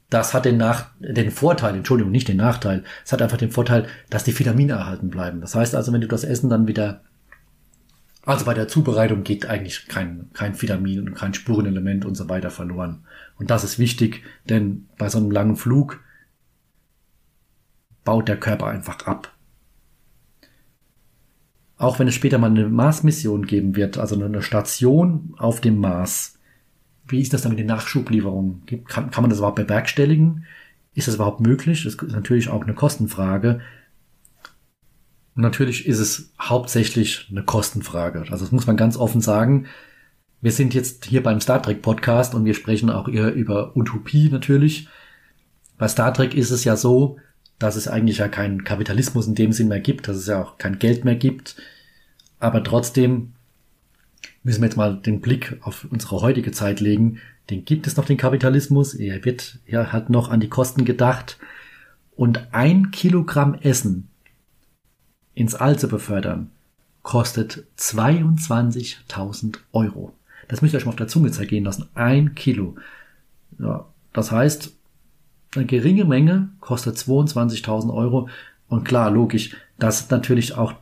Das hat den, Nach den Vorteil, Entschuldigung, nicht den Nachteil. Es hat einfach den Vorteil, dass die Vitamine erhalten bleiben. Das heißt also, wenn du das Essen dann wieder, also bei der Zubereitung geht eigentlich kein, kein Vitamin und kein Spurenelement und so weiter verloren. Und das ist wichtig, denn bei so einem langen Flug baut der Körper einfach ab. Auch wenn es später mal eine Mars-Mission geben wird, also eine Station auf dem Mars, wie ist das dann mit den Nachschublieferungen? Kann, kann man das überhaupt bewerkstelligen? Ist das überhaupt möglich? Das ist natürlich auch eine Kostenfrage. Natürlich ist es hauptsächlich eine Kostenfrage. Also das muss man ganz offen sagen. Wir sind jetzt hier beim Star Trek Podcast und wir sprechen auch eher über Utopie natürlich. Bei Star Trek ist es ja so, dass es eigentlich ja keinen Kapitalismus in dem Sinn mehr gibt, dass es ja auch kein Geld mehr gibt. Aber trotzdem müssen wir jetzt mal den Blick auf unsere heutige Zeit legen. Den gibt es noch, den Kapitalismus. Er wird, ja, hat noch an die Kosten gedacht. Und ein Kilogramm Essen ins All zu befördern, kostet 22.000 Euro. Das müsst ihr euch mal auf der Zunge zergehen lassen. Ein Kilo. Ja, das heißt, eine geringe Menge kostet 22.000 Euro. Und klar, logisch, dass natürlich auch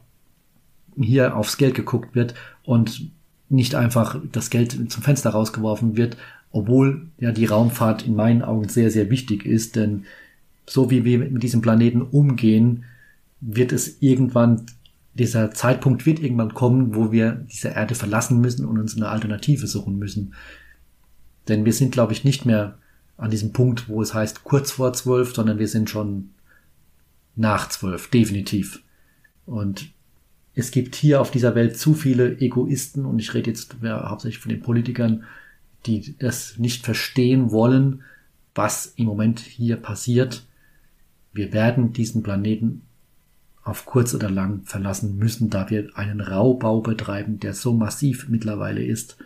hier aufs Geld geguckt wird und nicht einfach das Geld zum Fenster rausgeworfen wird, obwohl ja die Raumfahrt in meinen Augen sehr, sehr wichtig ist, denn so wie wir mit diesem Planeten umgehen, wird es irgendwann, dieser Zeitpunkt wird irgendwann kommen, wo wir diese Erde verlassen müssen und uns eine Alternative suchen müssen. Denn wir sind, glaube ich, nicht mehr an diesem Punkt, wo es heißt kurz vor zwölf, sondern wir sind schon nach zwölf, definitiv. Und es gibt hier auf dieser Welt zu viele Egoisten und ich rede jetzt ja, hauptsächlich von den Politikern, die das nicht verstehen wollen, was im Moment hier passiert. Wir werden diesen Planeten auf kurz oder lang verlassen müssen, da wir einen Raubbau betreiben, der so massiv mittlerweile ist,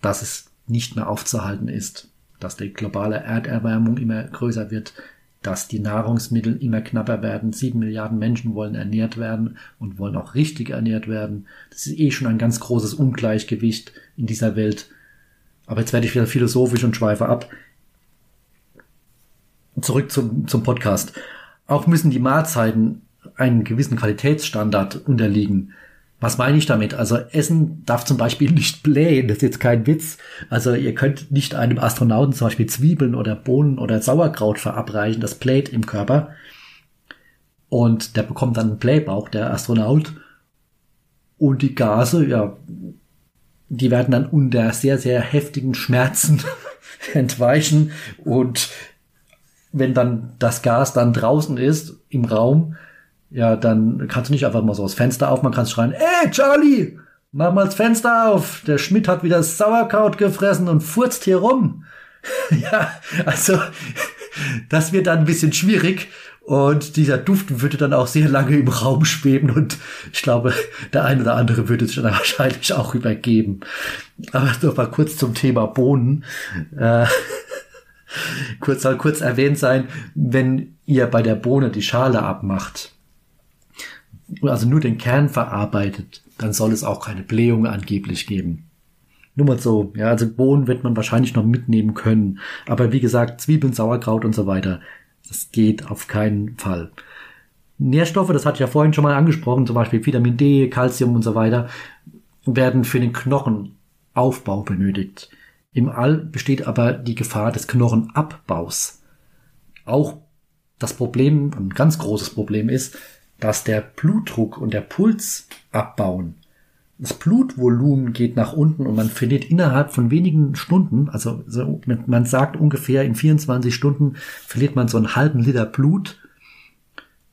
dass es nicht mehr aufzuhalten ist dass die globale Erderwärmung immer größer wird, dass die Nahrungsmittel immer knapper werden. Sieben Milliarden Menschen wollen ernährt werden und wollen auch richtig ernährt werden. Das ist eh schon ein ganz großes Ungleichgewicht in dieser Welt. Aber jetzt werde ich wieder philosophisch und schweife ab. Zurück zum, zum Podcast. Auch müssen die Mahlzeiten einen gewissen Qualitätsstandard unterliegen. Was meine ich damit? Also Essen darf zum Beispiel nicht [laughs] blähen, das ist jetzt kein Witz. Also ihr könnt nicht einem Astronauten zum Beispiel Zwiebeln oder Bohnen oder Sauerkraut verabreichen, das bläht im Körper. Und der bekommt dann einen Blähbauch, der Astronaut. Und die Gase, ja, die werden dann unter sehr, sehr heftigen Schmerzen [laughs] entweichen. Und wenn dann das Gas dann draußen ist im Raum, ja, dann kannst du nicht einfach mal so das Fenster aufmachen, kannst schreien, ey, Charlie, mach mal das Fenster auf. Der Schmidt hat wieder Sauerkraut gefressen und furzt hier rum. [laughs] ja, also, [laughs] das wird dann ein bisschen schwierig. Und dieser Duft würde dann auch sehr lange im Raum schweben und ich glaube, der eine oder andere würde sich dann [laughs] wahrscheinlich auch übergeben. Aber noch mal kurz zum Thema Bohnen. Äh, kurz soll kurz erwähnt sein, wenn ihr bei der Bohne die Schale abmacht, also nur den Kern verarbeitet, dann soll es auch keine Blähung angeblich geben. Nur mal so, ja, also Bohnen wird man wahrscheinlich noch mitnehmen können. Aber wie gesagt, Zwiebeln, Sauerkraut und so weiter, das geht auf keinen Fall. Nährstoffe, das hatte ich ja vorhin schon mal angesprochen, zum Beispiel Vitamin D, Calcium und so weiter, werden für den Knochenaufbau benötigt. Im All besteht aber die Gefahr des Knochenabbaus. Auch das Problem, ein ganz großes Problem ist, dass der Blutdruck und der Puls abbauen. Das Blutvolumen geht nach unten und man verliert innerhalb von wenigen Stunden, also man sagt ungefähr in 24 Stunden verliert man so einen halben Liter Blut,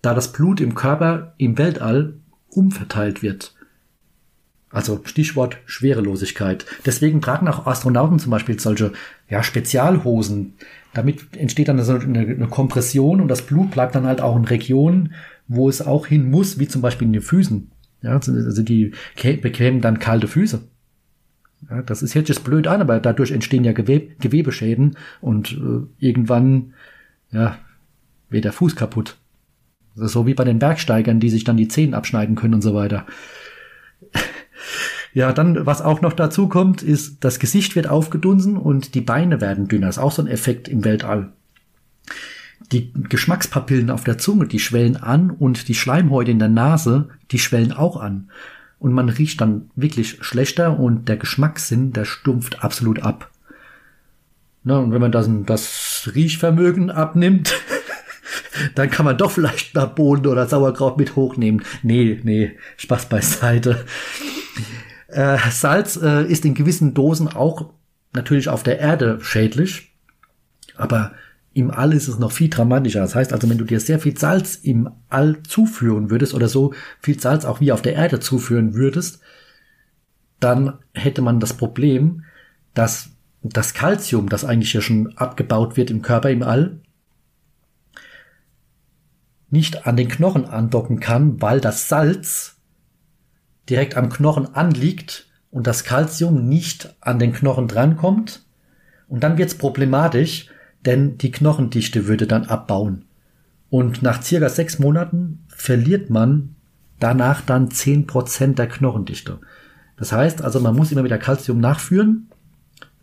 da das Blut im Körper im Weltall umverteilt wird. Also Stichwort Schwerelosigkeit. Deswegen tragen auch Astronauten zum Beispiel solche ja, Spezialhosen. Damit entsteht dann eine, eine Kompression und das Blut bleibt dann halt auch in Regionen, wo es auch hin muss, wie zum Beispiel in den Füßen. Ja, also die bekämen dann kalte Füße. Ja, das ist jetzt just blöd an, aber dadurch entstehen ja Geweb Gewebeschäden und äh, irgendwann ja, wird der Fuß kaputt. so wie bei den Bergsteigern, die sich dann die Zehen abschneiden können und so weiter. [laughs] Ja, dann, was auch noch dazu kommt, ist, das Gesicht wird aufgedunsen und die Beine werden dünner. Das ist auch so ein Effekt im Weltall. Die Geschmackspapillen auf der Zunge, die schwellen an und die Schleimhäute in der Nase, die schwellen auch an. Und man riecht dann wirklich schlechter und der Geschmackssinn, der stumpft absolut ab. Na, und wenn man das, das Riechvermögen abnimmt, [laughs] dann kann man doch vielleicht mal Bohnen oder Sauerkraut mit hochnehmen. Nee, nee, Spaß beiseite. Äh, Salz äh, ist in gewissen Dosen auch natürlich auf der Erde schädlich, aber im All ist es noch viel dramatischer. Das heißt also, wenn du dir sehr viel Salz im All zuführen würdest oder so viel Salz auch wie auf der Erde zuführen würdest, dann hätte man das Problem, dass das Calcium, das eigentlich ja schon abgebaut wird im Körper im All, nicht an den Knochen andocken kann, weil das Salz direkt am Knochen anliegt und das Calcium nicht an den Knochen drankommt. Und dann wird's problematisch, denn die Knochendichte würde dann abbauen. Und nach circa sechs Monaten verliert man danach dann zehn Prozent der Knochendichte. Das heißt also, man muss immer wieder Calcium nachführen,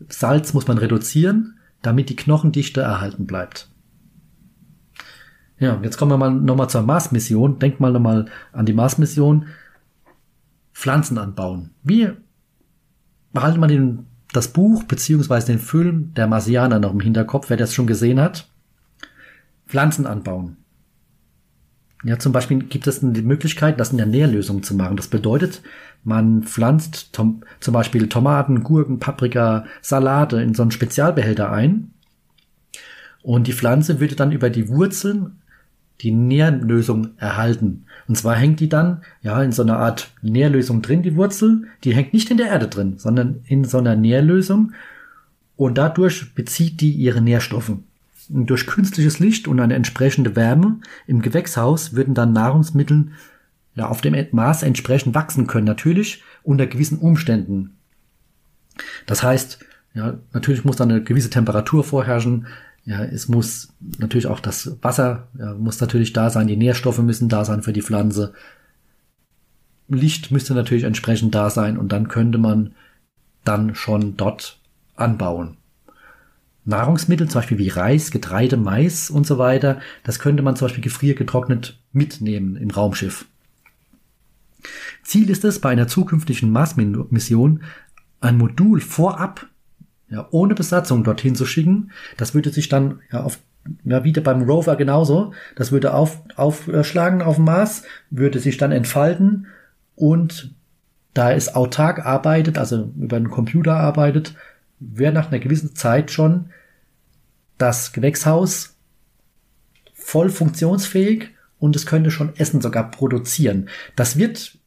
Salz muss man reduzieren, damit die Knochendichte erhalten bleibt. Ja, jetzt kommen wir mal nochmal zur Mars-Mission. Denk mal nochmal an die Mars-Mission. Pflanzen anbauen. Wie behalten man den, das Buch beziehungsweise den Film der Marsianer noch im Hinterkopf, wer das schon gesehen hat? Pflanzen anbauen. Ja, zum Beispiel gibt es die Möglichkeit, das in der Nährlösung zu machen. Das bedeutet, man pflanzt zum Beispiel Tomaten, Gurken, Paprika, Salate in so einen Spezialbehälter ein. Und die Pflanze würde dann über die Wurzeln die Nährlösung erhalten. Und zwar hängt die dann ja in so einer Art Nährlösung drin, die Wurzel. Die hängt nicht in der Erde drin, sondern in so einer Nährlösung. Und dadurch bezieht die ihre Nährstoffe. Und durch künstliches Licht und eine entsprechende Wärme im Gewächshaus würden dann Nahrungsmittel ja, auf dem Maß entsprechend wachsen können. Natürlich unter gewissen Umständen. Das heißt, ja, natürlich muss dann eine gewisse Temperatur vorherrschen. Ja, es muss natürlich auch das Wasser ja, muss natürlich da sein, die Nährstoffe müssen da sein für die Pflanze. Licht müsste natürlich entsprechend da sein und dann könnte man dann schon dort anbauen. Nahrungsmittel, zum Beispiel wie Reis, Getreide, Mais und so weiter, das könnte man zum Beispiel gefriergetrocknet mitnehmen im Raumschiff. Ziel ist es, bei einer zukünftigen Mars-Mission ein Modul vorab ja, ohne Besatzung dorthin zu schicken. Das würde sich dann ja auf ja, wieder beim Rover genauso. Das würde auf, aufschlagen auf dem Mars, würde sich dann entfalten und da es autark arbeitet, also über einen Computer arbeitet, wäre nach einer gewissen Zeit schon das Gewächshaus voll funktionsfähig und es könnte schon Essen sogar produzieren. Das wird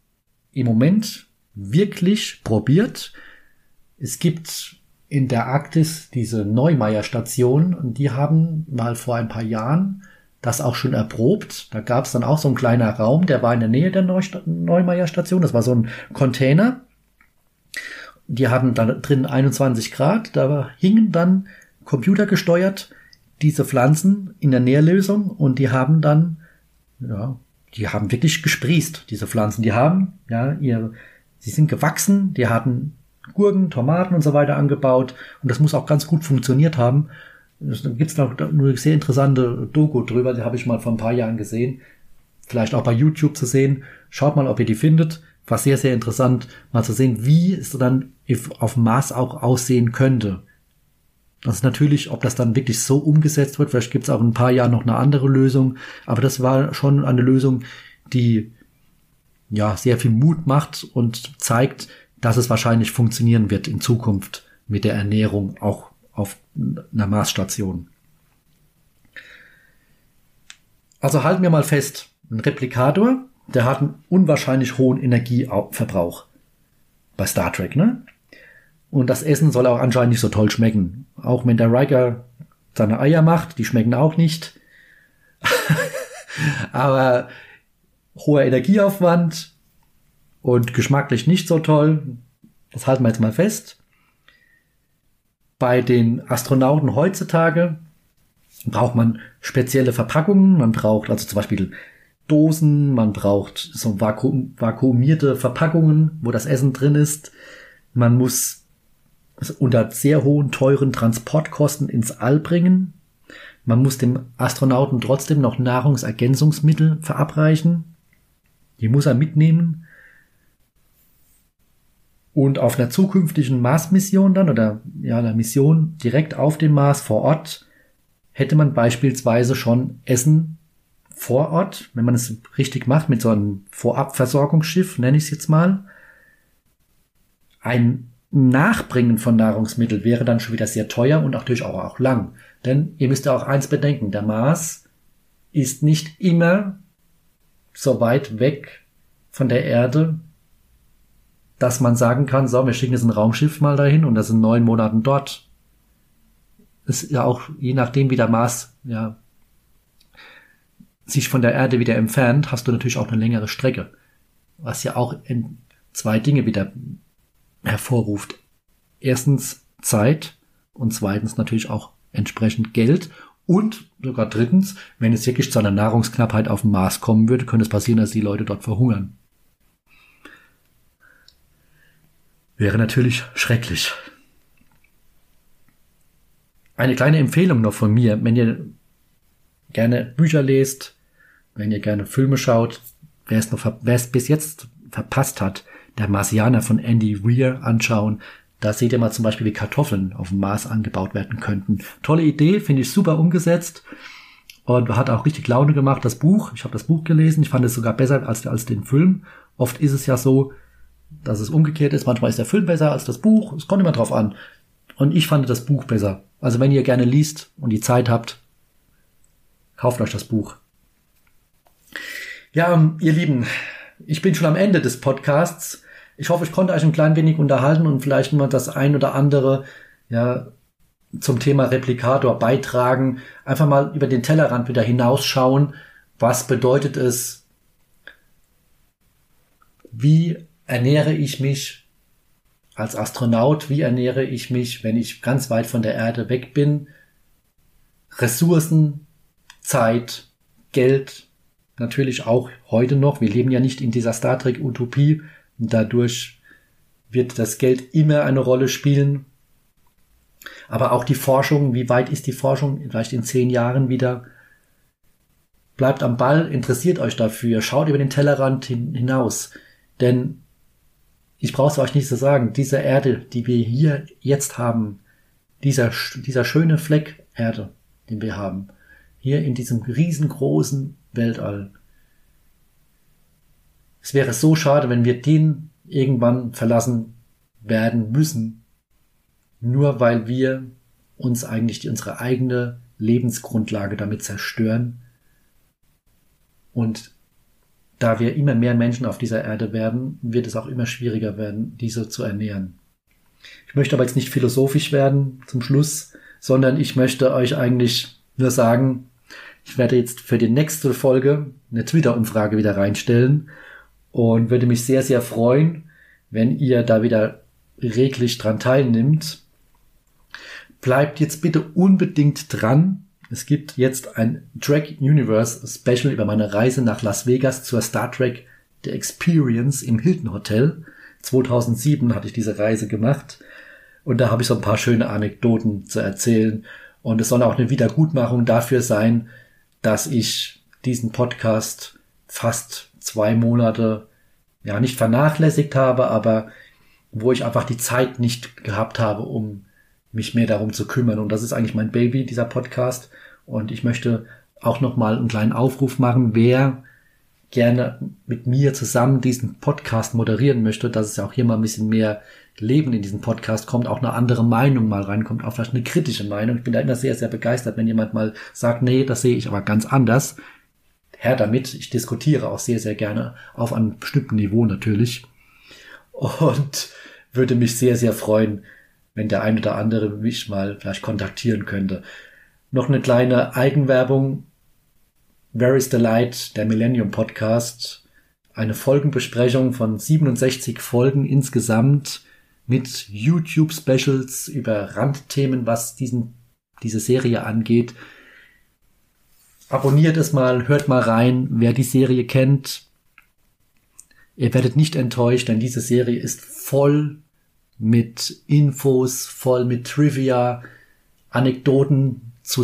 im Moment wirklich probiert. Es gibt in der Arktis diese Neumeier-Station und die haben mal vor ein paar Jahren das auch schon erprobt. Da gab es dann auch so ein kleiner Raum, der war in der Nähe der Neumeier-Station. Das war so ein Container. Die hatten da drin 21 Grad. Da hingen dann computergesteuert diese Pflanzen in der Nährlösung und die haben dann, ja, die haben wirklich gesprießt, diese Pflanzen. Die haben, ja, ihr, sie sind gewachsen, die hatten Gurken, Tomaten und so weiter angebaut. Und das muss auch ganz gut funktioniert haben. Da gibt's noch eine sehr interessante Doku drüber, die habe ich mal vor ein paar Jahren gesehen. Vielleicht auch bei YouTube zu sehen. Schaut mal, ob ihr die findet. War sehr, sehr interessant, mal zu sehen, wie es dann auf Mars auch aussehen könnte. Das ist natürlich, ob das dann wirklich so umgesetzt wird. Vielleicht gibt es auch in ein paar Jahren noch eine andere Lösung. Aber das war schon eine Lösung, die ja sehr viel Mut macht und zeigt, dass es wahrscheinlich funktionieren wird in Zukunft mit der Ernährung auch auf einer Marsstation. Also halten wir mal fest, ein Replikator, der hat einen unwahrscheinlich hohen Energieverbrauch bei Star Trek, ne? Und das Essen soll auch anscheinend nicht so toll schmecken. Auch wenn der Riker seine Eier macht, die schmecken auch nicht. [laughs] Aber hoher Energieaufwand, und geschmacklich nicht so toll. Das halten wir jetzt mal fest. Bei den Astronauten heutzutage braucht man spezielle Verpackungen. Man braucht also zum Beispiel Dosen, man braucht so vakuum, vakuumierte Verpackungen, wo das Essen drin ist. Man muss es unter sehr hohen, teuren Transportkosten ins All bringen. Man muss dem Astronauten trotzdem noch Nahrungsergänzungsmittel verabreichen. Die muss er mitnehmen. Und auf einer zukünftigen Mars-Mission dann oder ja, einer Mission direkt auf dem Mars vor Ort hätte man beispielsweise schon Essen vor Ort, wenn man es richtig macht, mit so einem Vorabversorgungsschiff, nenne ich es jetzt mal. Ein Nachbringen von Nahrungsmitteln wäre dann schon wieder sehr teuer und natürlich auch, auch lang. Denn ihr müsst ja auch eins bedenken, der Mars ist nicht immer so weit weg von der Erde, dass man sagen kann, so, wir schicken jetzt ein Raumschiff mal dahin und das sind neun Monaten dort. ist ja auch, je nachdem, wie der Mars ja, sich von der Erde wieder entfernt, hast du natürlich auch eine längere Strecke. Was ja auch in zwei Dinge wieder hervorruft. Erstens Zeit und zweitens natürlich auch entsprechend Geld und sogar drittens, wenn es wirklich zu einer Nahrungsknappheit auf dem Mars kommen würde, könnte es passieren, dass die Leute dort verhungern. Wäre natürlich schrecklich. Eine kleine Empfehlung noch von mir, wenn ihr gerne Bücher lest, wenn ihr gerne Filme schaut, wer es noch, wer es bis jetzt verpasst hat, der Marsianer von Andy Weir anschauen. Da seht ihr mal zum Beispiel, wie Kartoffeln auf dem Mars angebaut werden könnten. Tolle Idee, finde ich super umgesetzt und hat auch richtig Laune gemacht. Das Buch, ich habe das Buch gelesen, ich fand es sogar besser als, als den Film. Oft ist es ja so, dass es umgekehrt ist. Manchmal ist der Film besser als das Buch. Es kommt immer drauf an. Und ich fand das Buch besser. Also wenn ihr gerne liest und die Zeit habt, kauft euch das Buch. Ja, ihr Lieben, ich bin schon am Ende des Podcasts. Ich hoffe, ich konnte euch ein klein wenig unterhalten und vielleicht mal das ein oder andere ja, zum Thema Replikator beitragen. Einfach mal über den Tellerrand wieder hinausschauen. Was bedeutet es? Wie ernähre ich mich als Astronaut? Wie ernähre ich mich, wenn ich ganz weit von der Erde weg bin? Ressourcen, Zeit, Geld, natürlich auch heute noch. Wir leben ja nicht in dieser Star Trek Utopie und dadurch wird das Geld immer eine Rolle spielen. Aber auch die Forschung, wie weit ist die Forschung vielleicht in zehn Jahren wieder? Bleibt am Ball, interessiert euch dafür, schaut über den Tellerrand hin, hinaus. Denn ich brauche es euch nicht zu sagen, diese Erde, die wir hier jetzt haben, dieser, dieser schöne Fleck Erde, den wir haben, hier in diesem riesengroßen Weltall. Es wäre so schade, wenn wir den irgendwann verlassen werden müssen, nur weil wir uns eigentlich unsere eigene Lebensgrundlage damit zerstören. Und da wir immer mehr Menschen auf dieser Erde werden, wird es auch immer schwieriger werden, diese zu ernähren. Ich möchte aber jetzt nicht philosophisch werden zum Schluss, sondern ich möchte euch eigentlich nur sagen, ich werde jetzt für die nächste Folge eine Twitter-Umfrage wieder reinstellen und würde mich sehr, sehr freuen, wenn ihr da wieder reglich dran teilnimmt. Bleibt jetzt bitte unbedingt dran. Es gibt jetzt ein Track Universe Special über meine Reise nach Las Vegas zur Star Trek The Experience im Hilton Hotel. 2007 hatte ich diese Reise gemacht und da habe ich so ein paar schöne Anekdoten zu erzählen und es soll auch eine Wiedergutmachung dafür sein, dass ich diesen Podcast fast zwei Monate ja nicht vernachlässigt habe, aber wo ich einfach die Zeit nicht gehabt habe, um mich mehr darum zu kümmern. Und das ist eigentlich mein Baby, dieser Podcast. Und ich möchte auch nochmal einen kleinen Aufruf machen, wer gerne mit mir zusammen diesen Podcast moderieren möchte, dass es ja auch hier mal ein bisschen mehr Leben in diesen Podcast kommt, auch eine andere Meinung mal reinkommt, auch vielleicht eine kritische Meinung. Ich bin da immer sehr, sehr begeistert, wenn jemand mal sagt, nee, das sehe ich aber ganz anders. Herr damit, ich diskutiere auch sehr, sehr gerne auf einem bestimmten Niveau natürlich. Und würde mich sehr, sehr freuen, wenn der ein oder andere mich mal vielleicht kontaktieren könnte. Noch eine kleine Eigenwerbung. Where is the Light, der Millennium Podcast. Eine Folgenbesprechung von 67 Folgen insgesamt mit YouTube-Specials über Randthemen, was diesen, diese Serie angeht. Abonniert es mal, hört mal rein, wer die Serie kennt. Ihr werdet nicht enttäuscht, denn diese Serie ist voll mit Infos, voll mit Trivia, Anekdoten zu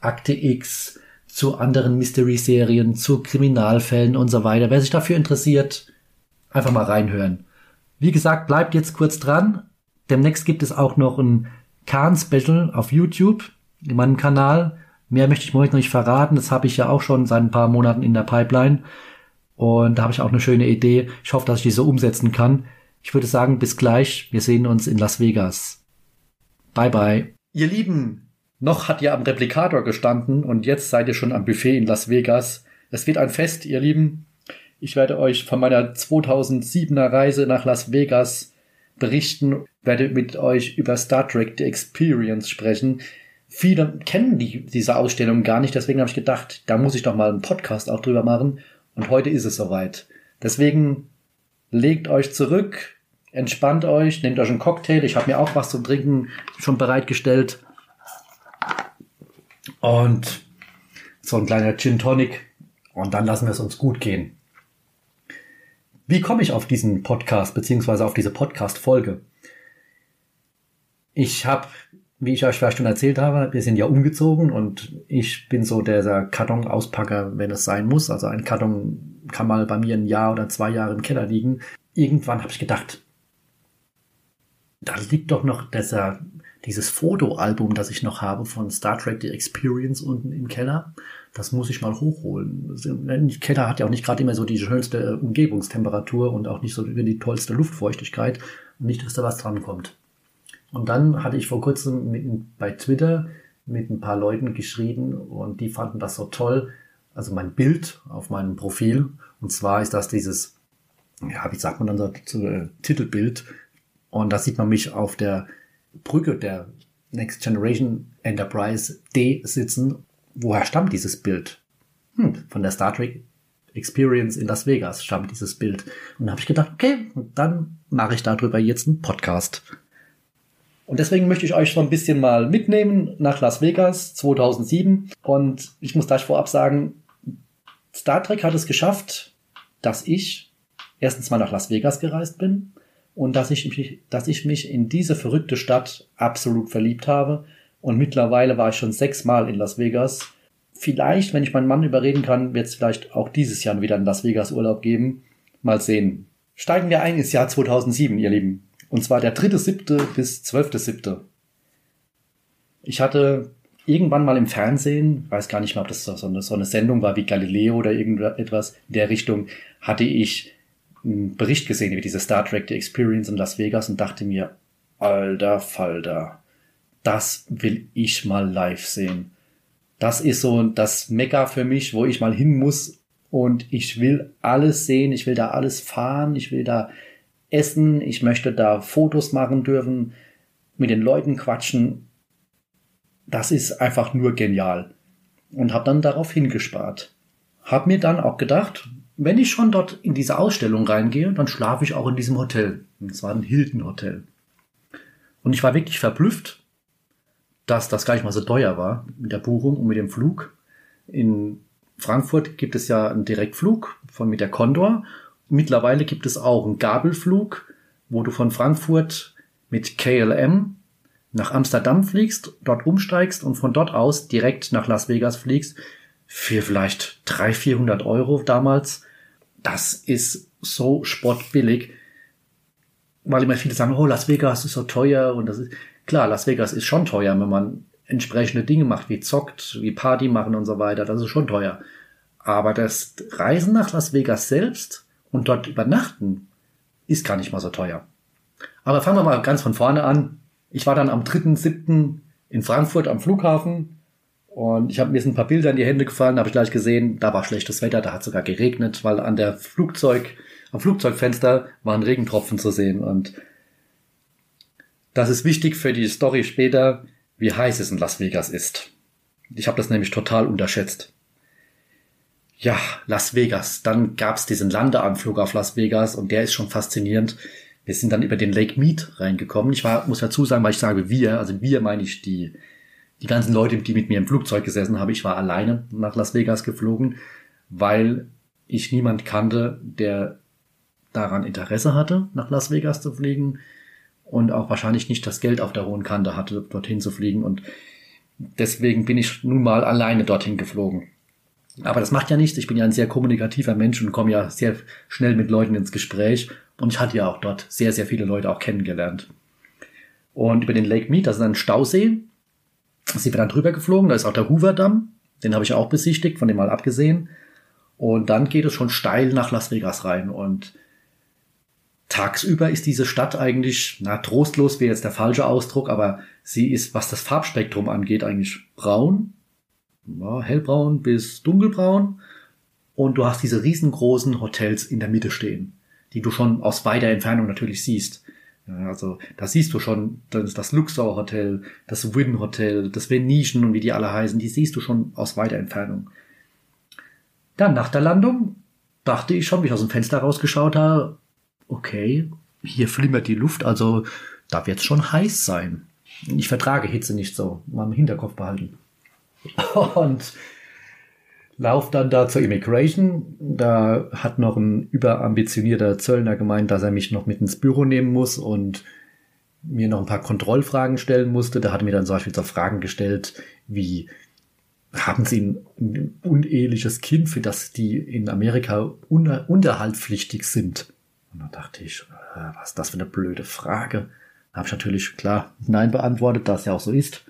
Akte X, zu anderen Mystery-Serien, zu Kriminalfällen und so weiter. Wer sich dafür interessiert, einfach mal reinhören. Wie gesagt, bleibt jetzt kurz dran. Demnächst gibt es auch noch ein Khan-Special auf YouTube in meinem Kanal. Mehr möchte ich euch noch nicht verraten. Das habe ich ja auch schon seit ein paar Monaten in der Pipeline. Und da habe ich auch eine schöne Idee. Ich hoffe, dass ich die so umsetzen kann. Ich würde sagen, bis gleich. Wir sehen uns in Las Vegas. Bye bye. Ihr Lieben, noch hat ihr am Replikator gestanden und jetzt seid ihr schon am Buffet in Las Vegas. Es wird ein Fest, ihr Lieben. Ich werde euch von meiner 2007er Reise nach Las Vegas berichten, werde mit euch über Star Trek The Experience sprechen. Viele kennen die, diese Ausstellung gar nicht, deswegen habe ich gedacht, da muss ich doch mal einen Podcast auch drüber machen. Und heute ist es soweit. Deswegen legt euch zurück, entspannt euch, nehmt euch einen Cocktail. Ich habe mir auch was zu trinken schon bereitgestellt. Und so ein kleiner Gin Tonic. Und dann lassen wir es uns gut gehen. Wie komme ich auf diesen Podcast beziehungsweise auf diese Podcast-Folge? Ich habe wie ich euch vielleicht schon erzählt habe, wir sind ja umgezogen und ich bin so der Karton-Auspacker, wenn es sein muss. Also ein Karton kann mal bei mir ein Jahr oder zwei Jahre im Keller liegen. Irgendwann habe ich gedacht, da liegt doch noch dieser, dieses Fotoalbum, das ich noch habe von Star Trek The Experience unten im Keller. Das muss ich mal hochholen. Der Keller hat ja auch nicht gerade immer so die schönste Umgebungstemperatur und auch nicht so die tollste Luftfeuchtigkeit. Nicht, dass da was dran kommt. Und dann hatte ich vor kurzem mit, bei Twitter mit ein paar Leuten geschrieben und die fanden das so toll. Also mein Bild auf meinem Profil. Und zwar ist das dieses, ja, wie sagt man dann so, so äh, Titelbild. Und da sieht man mich auf der Brücke der Next Generation Enterprise D sitzen. Woher stammt dieses Bild? Hm, von der Star Trek Experience in Las Vegas stammt dieses Bild. Und da habe ich gedacht, okay, dann mache ich darüber jetzt einen Podcast. Und deswegen möchte ich euch so ein bisschen mal mitnehmen nach Las Vegas 2007. Und ich muss gleich vorab sagen, Star Trek hat es geschafft, dass ich erstens mal nach Las Vegas gereist bin und dass ich mich, dass ich mich in diese verrückte Stadt absolut verliebt habe. Und mittlerweile war ich schon sechsmal in Las Vegas. Vielleicht, wenn ich meinen Mann überreden kann, wird es vielleicht auch dieses Jahr wieder in Las Vegas Urlaub geben. Mal sehen. Steigen wir ein ins Jahr 2007, ihr Lieben. Und zwar der dritte siebte bis zwölfte siebte. Ich hatte irgendwann mal im Fernsehen, weiß gar nicht mehr, ob das so eine, so eine Sendung war wie Galileo oder irgendetwas in der Richtung, hatte ich einen Bericht gesehen über diese Star Trek The Experience in Las Vegas und dachte mir, alter Falter, das will ich mal live sehen. Das ist so das Mekka für mich, wo ich mal hin muss und ich will alles sehen, ich will da alles fahren, ich will da essen, ich möchte da Fotos machen dürfen, mit den Leuten quatschen. Das ist einfach nur genial. Und habe dann darauf hingespart. Hab mir dann auch gedacht, wenn ich schon dort in diese Ausstellung reingehe, dann schlafe ich auch in diesem Hotel. Und es war ein Hilton Hotel. Und ich war wirklich verblüfft, dass das gar nicht mal so teuer war mit der Buchung und mit dem Flug. In Frankfurt gibt es ja einen Direktflug von mit der Condor Mittlerweile gibt es auch einen Gabelflug, wo du von Frankfurt mit KLM nach Amsterdam fliegst, dort umsteigst und von dort aus direkt nach Las Vegas fliegst für vielleicht 300, 400 Euro damals. Das ist so spottbillig, weil immer viele sagen, oh, Las Vegas ist so teuer und das ist, klar, Las Vegas ist schon teuer, wenn man entsprechende Dinge macht, wie zockt, wie Party machen und so weiter, das ist schon teuer. Aber das Reisen nach Las Vegas selbst und dort übernachten ist gar nicht mal so teuer. Aber fangen wir mal ganz von vorne an. Ich war dann am 3.7. in Frankfurt am Flughafen und ich habe mir ein paar Bilder in die Hände gefallen, habe ich gleich gesehen, da war schlechtes Wetter, da hat sogar geregnet, weil an der Flugzeug, am Flugzeugfenster waren Regentropfen zu sehen und das ist wichtig für die Story später, wie heiß es in Las Vegas ist. Ich habe das nämlich total unterschätzt ja, Las Vegas. Dann gab's diesen Landeanflug auf Las Vegas und der ist schon faszinierend. Wir sind dann über den Lake Mead reingekommen. Ich war, muss dazu sagen, weil ich sage wir, also wir meine ich die, Die ganzen Leute, die mit mir im Flugzeug gesessen haben, ich war alleine nach Las Vegas geflogen, weil ich niemand kannte, der daran Interesse hatte, nach Las Vegas zu fliegen und auch wahrscheinlich nicht das Geld auf der hohen Kante hatte, dorthin zu fliegen. Und deswegen bin ich nun mal alleine dorthin geflogen. Aber das macht ja nichts. Ich bin ja ein sehr kommunikativer Mensch und komme ja sehr schnell mit Leuten ins Gespräch. Und ich hatte ja auch dort sehr, sehr viele Leute auch kennengelernt. Und über den Lake Mead, das ist ein Stausee, sind wir dann drüber geflogen. Da ist auch der Hoover Damm. Den habe ich auch besichtigt, von dem mal abgesehen. Und dann geht es schon steil nach Las Vegas rein. Und tagsüber ist diese Stadt eigentlich, na, trostlos wäre jetzt der falsche Ausdruck, aber sie ist, was das Farbspektrum angeht, eigentlich braun ja, hellbraun bis dunkelbraun. Und du hast diese riesengroßen Hotels in der Mitte stehen, die du schon aus weiter Entfernung natürlich siehst. Also da siehst du schon das, das Luxor Hotel, das Wynn Hotel, das Venetian und wie die alle heißen, die siehst du schon aus weiter Entfernung. Dann nach der Landung dachte ich schon, wie ich aus dem Fenster rausgeschaut habe, okay, hier flimmert die Luft, also da wird es schon heiß sein. Ich vertrage Hitze nicht so, mal im Hinterkopf behalten. [laughs] Und lauf dann da zur Immigration. Da hat noch ein überambitionierter Zöllner gemeint, dass er mich noch mit ins Büro nehmen muss und mir noch ein paar Kontrollfragen stellen musste. Da hat er mir dann zum Beispiel so Fragen gestellt, wie haben Sie ein uneheliches Kind, für das die in Amerika unter, unterhaltspflichtig sind? Und da dachte ich, äh, was ist das für eine blöde Frage? Da habe ich natürlich klar Nein beantwortet, da es ja auch so ist.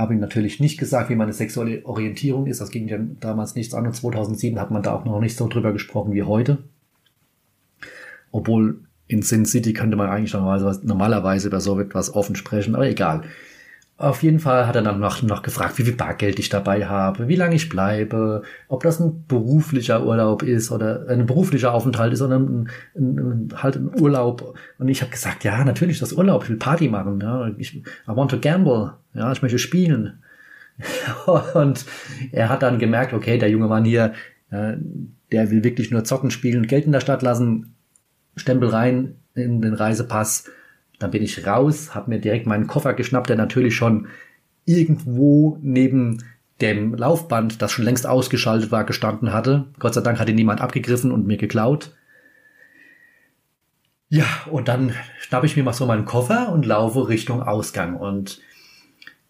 Habe ihm natürlich nicht gesagt, wie meine sexuelle Orientierung ist. Das ging ja damals nichts an. Und 2007 hat man da auch noch nicht so drüber gesprochen wie heute. Obwohl in Sin City könnte man eigentlich normalerweise, normalerweise über so etwas offen sprechen, aber egal. Auf jeden Fall hat er dann noch, noch gefragt, wie viel Bargeld ich dabei habe, wie lange ich bleibe, ob das ein beruflicher Urlaub ist oder ein beruflicher Aufenthalt ist ein, halt ein Urlaub. Und ich habe gesagt, ja, natürlich das Urlaub, ich will Party machen. Ja, ich, I want to gamble. Ja, ich möchte spielen. [laughs] Und er hat dann gemerkt, okay, der junge Mann hier, ja, der will wirklich nur zocken, spielen, Geld in der Stadt lassen, Stempel rein in den Reisepass dann bin ich raus, habe mir direkt meinen Koffer geschnappt, der natürlich schon irgendwo neben dem Laufband, das schon längst ausgeschaltet war, gestanden hatte. Gott sei Dank hatte niemand abgegriffen und mir geklaut. Ja, und dann schnappe ich mir mal so meinen Koffer und laufe Richtung Ausgang. Und